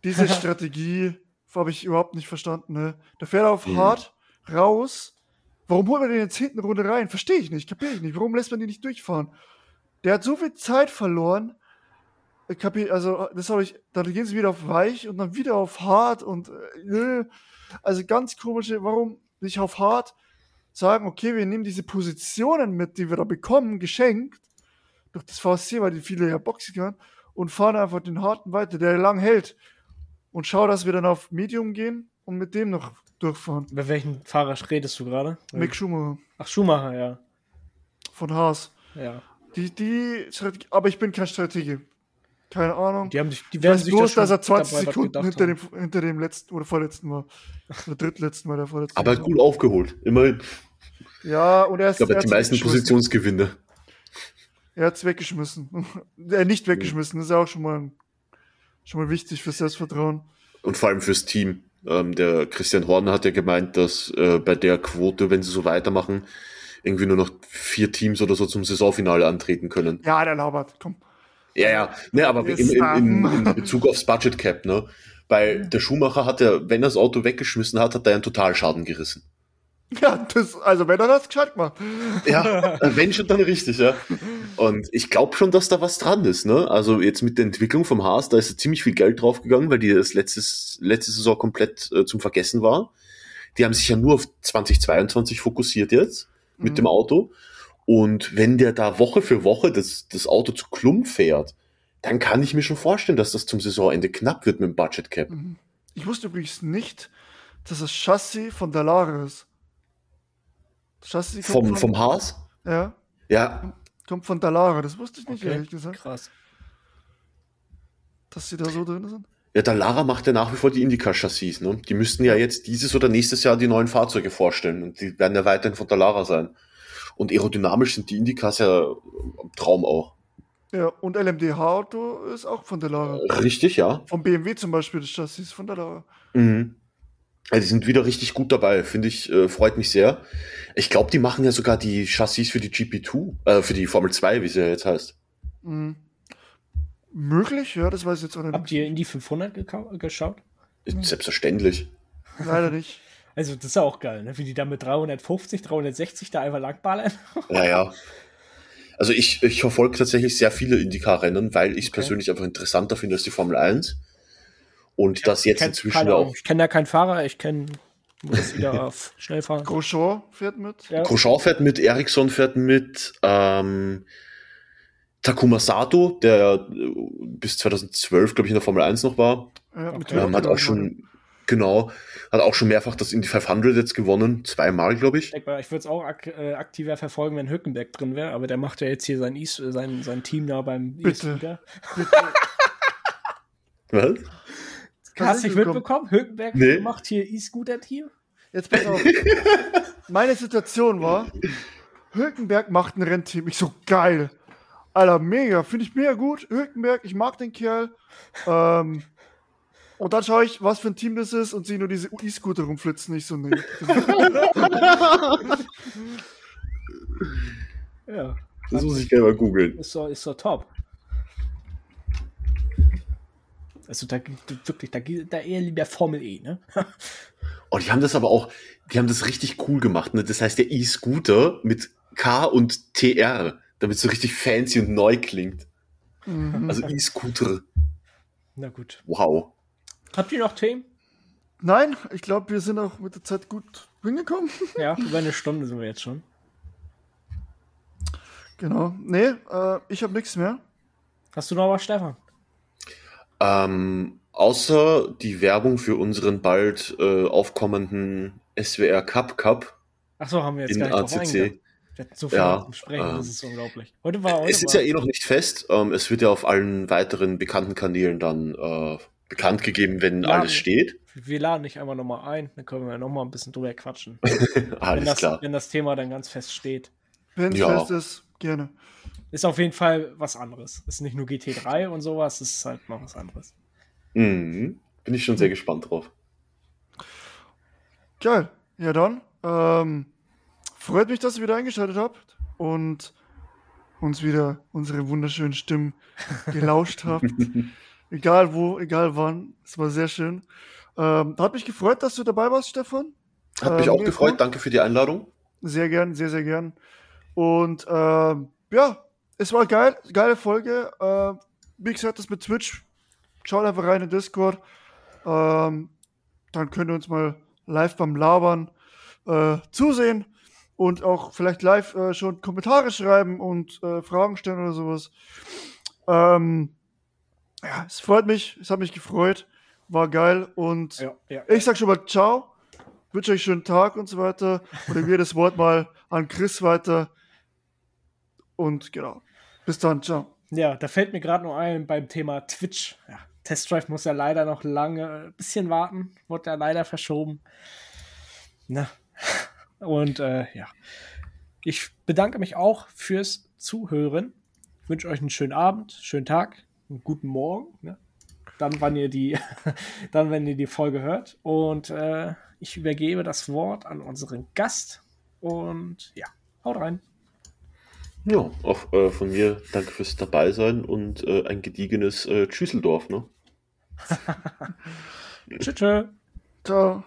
diese Strategie habe ich überhaupt nicht verstanden. Ne? Der fährt auf mhm. hart raus. Warum holt man den jetzt hinten Runde rein? Verstehe ich nicht, kapiere ich nicht. Warum lässt man den nicht durchfahren? Der hat so viel Zeit verloren. Kapier, also, das habe ich, dann gehen sie wieder auf weich und dann wieder auf hart und äh, also ganz komische, warum nicht auf hart sagen, okay, wir nehmen diese Positionen mit, die wir da bekommen, geschenkt durch das VSC, weil die viele ja boxen können und fahren einfach den harten weiter, der lang hält und schau, dass wir dann auf Medium gehen und mit dem noch durchfahren. Bei welchem Fahrer redest du gerade? Mick Schumacher. Ach, Schumacher, ja. Von Haas. Ja. Die, die, aber ich bin kein Stratege. Keine Ahnung. Die haben sich, die werden sich bloß, dass er 20 Sekunden hinter dem, hinter dem letzten oder vorletzten war. Oder drittletzten war der vorletzte. Aber gut aufgeholt, immerhin. Ja, und er ist. Ich glaube, die meisten Positionsgewinne. Er hat es weggeschmissen. er nicht weggeschmissen, das ist auch schon mal schon mal wichtig für Selbstvertrauen. Und vor allem fürs Team. Ähm, der Christian Horner hat ja gemeint, dass äh, bei der Quote, wenn sie so weitermachen, irgendwie nur noch vier Teams oder so zum Saisonfinale antreten können. Ja, der labert, komm. Ja, ja, ne, aber in, in, in, in Bezug aufs Budget Cap, ne? Weil der Schuhmacher hat ja, wenn er das Auto weggeschmissen hat, hat er einen Totalschaden gerissen. Ja, das, also wenn er das gescheit macht. Ja, wenn schon dann richtig, ja. Und ich glaube schon, dass da was dran ist, ne? Also jetzt mit der Entwicklung vom Haas, da ist ziemlich viel Geld draufgegangen, weil die das letztes, letzte Saison komplett äh, zum Vergessen war. Die haben sich ja nur auf 2022 fokussiert jetzt mit mhm. dem Auto. Und wenn der da Woche für Woche das, das Auto zu Klump fährt, dann kann ich mir schon vorstellen, dass das zum Saisonende knapp wird mit dem Budget Cap. Mhm. Ich wusste übrigens nicht, dass das Chassis von Dallara ist. Das Chassis kommt Vom, von, vom Haas? Ja, Ja, kommt von Dallara. Das wusste ich nicht, Okay. ehrlich gesagt, Krass. dass sie da so drin sind. Ja, der Lara macht ja nach wie vor die Indycar-Chassis. Ne? Die müssten ja jetzt dieses oder nächstes Jahr die neuen Fahrzeuge vorstellen und die werden ja weiterhin von der Lara sein. Und aerodynamisch sind die Indycars ja ein Traum auch. Ja, und LMDH-Auto ist auch von Dallara. Richtig, ja. Vom BMW zum Beispiel, das Chassis ist von Dallara. Mhm. Ja, die sind wieder richtig gut dabei, finde ich, äh, freut mich sehr. Ich glaube, die machen ja sogar die Chassis für die GP2, äh, für die Formel 2, wie sie ja jetzt heißt. Mhm. Möglich, ja, das weiß ich jetzt auch Habt nicht. ihr in die 500 gekau- geschaut? Selbstverständlich. Leider nicht. Also, das ist ja auch geil, ne? wie die da mit 350, 360 da einfach langballern. Ja, ja. Also ich, ich verfolge tatsächlich sehr viele Indycar-Rennen, weil ich es Okay. persönlich einfach interessanter finde als die Formel 1. Und das jetzt Kenn- inzwischen auch. Ich kenne ja keinen Fahrer, ich kenne muss wieder auf schnell fahren. Grosjean fährt mit. Ja. Grosjean fährt mit, Ericsson fährt mit, ähm, Takuma Sato, der bis 2012, glaube ich, in der Formel 1 noch war, Ja, Okay. ähm, hat auch schon, genau, hat auch schon mehrfach das Indy 500 jetzt gewonnen, zweimal, glaube ich. Ich würde es auch ak äh, aktiver verfolgen, wenn Hülkenberg drin wäre, aber der macht ja jetzt hier sein, e sein, sein Team da beim Bitte. E-Scooter. Was? Hast du nicht mitbekommen? mitbekommen? Hülkenberg Nee. macht hier E-Scooter-Team? Jetzt pass auf. Meine Situation war, Hülkenberg macht ein Rennteam. Ich so, geil. Alter, mega. Finde ich mega gut. Hülkenberg, ich mag den Kerl. Ähm, und dann schaue ich, was für ein Team das ist und sehe nur diese E-Scooter rumflitzen. Ich so, nee. Ja. Das muss ich gerne mal googeln. Ist so, ist so top. Also da wirklich, da geht da eher lieber Formel E, ne? Und die haben das aber auch, die haben das richtig cool gemacht. Ne? Das heißt, der E-Scooter mit K und TR, damit es so richtig fancy und neu klingt. Mhm. Also E-Scooter. Na gut. Wow. Habt ihr noch Themen? Nein, ich glaube, wir sind auch mit der Zeit gut hingekommen. Ja, über eine Stunde sind wir jetzt schon. Genau. Nee, äh, ich habe nichts mehr. Hast du noch was, Stefan? Ähm, außer die Werbung für unseren bald äh, aufkommenden SWR Cup Cup Achso, haben wir jetzt in gar nicht. ACC. So viel Ja, zu besprechen, ähm, das ist unglaublich. Heute war heute Es ist war, ja eh noch nicht fest. Ähm, es wird ja auf allen weiteren bekannten Kanälen dann äh, bekannt gegeben, wenn Ja. alles steht. wir laden dich einmal nochmal ein, dann können wir nochmal ein bisschen drüber quatschen. wenn, Alles das, klar. wenn das Thema dann ganz fest steht. Wenn es Ja. fest ist, gerne. Ist auf jeden Fall was anderes. Ist nicht nur GT3 und sowas, ist halt noch was anderes. Mhm. Bin ich schon sehr gespannt drauf. Geil. Ja, dann. Ähm, freut mich, dass ihr wieder eingeschaltet habt und uns wieder unsere wunderschönen Stimmen gelauscht habt. egal wo, egal wann. Es war sehr schön. Ähm, hat mich gefreut, dass du dabei warst, Stefan. Hat mich Ähm, auch gefreut. gefällt- Danke für die Einladung. Sehr gern, sehr, sehr gern. Und ähm, ja, es war geil, geile Folge. Äh, wie gesagt, das mit Twitch. Schaut einfach rein in Discord. Ähm, dann könnt ihr uns mal live beim Labern äh, zusehen und auch vielleicht live äh, schon Kommentare schreiben und äh, Fragen stellen oder sowas. Ähm, ja, es freut mich, es hat mich gefreut, war geil und Ja, ja. ich sag schon mal ciao, wünsche euch einen schönen Tag und so weiter. Oder gebe das Wort mal an Chris weiter. Und genau. Bis dann, ciao. Ja, da fällt mir gerade noch ein beim Thema Twitch. Ja, Test Drive muss ja leider noch lange ein bisschen warten. Wurde ja leider verschoben. Na. Und äh, ja. Ich bedanke mich auch fürs Zuhören. Ich wünsche euch einen schönen Abend, schönen Tag, guten Morgen. Ne? Dann, wann ihr die, dann, wenn ihr die Folge hört. Und äh, ich übergebe das Wort an unseren Gast. Und ja, haut rein. Ja, auch äh, von mir danke fürs Dabeisein und äh, ein gediegenes äh, Tschüsseldorf. Ne? Tschüss. tschüss. Ciao.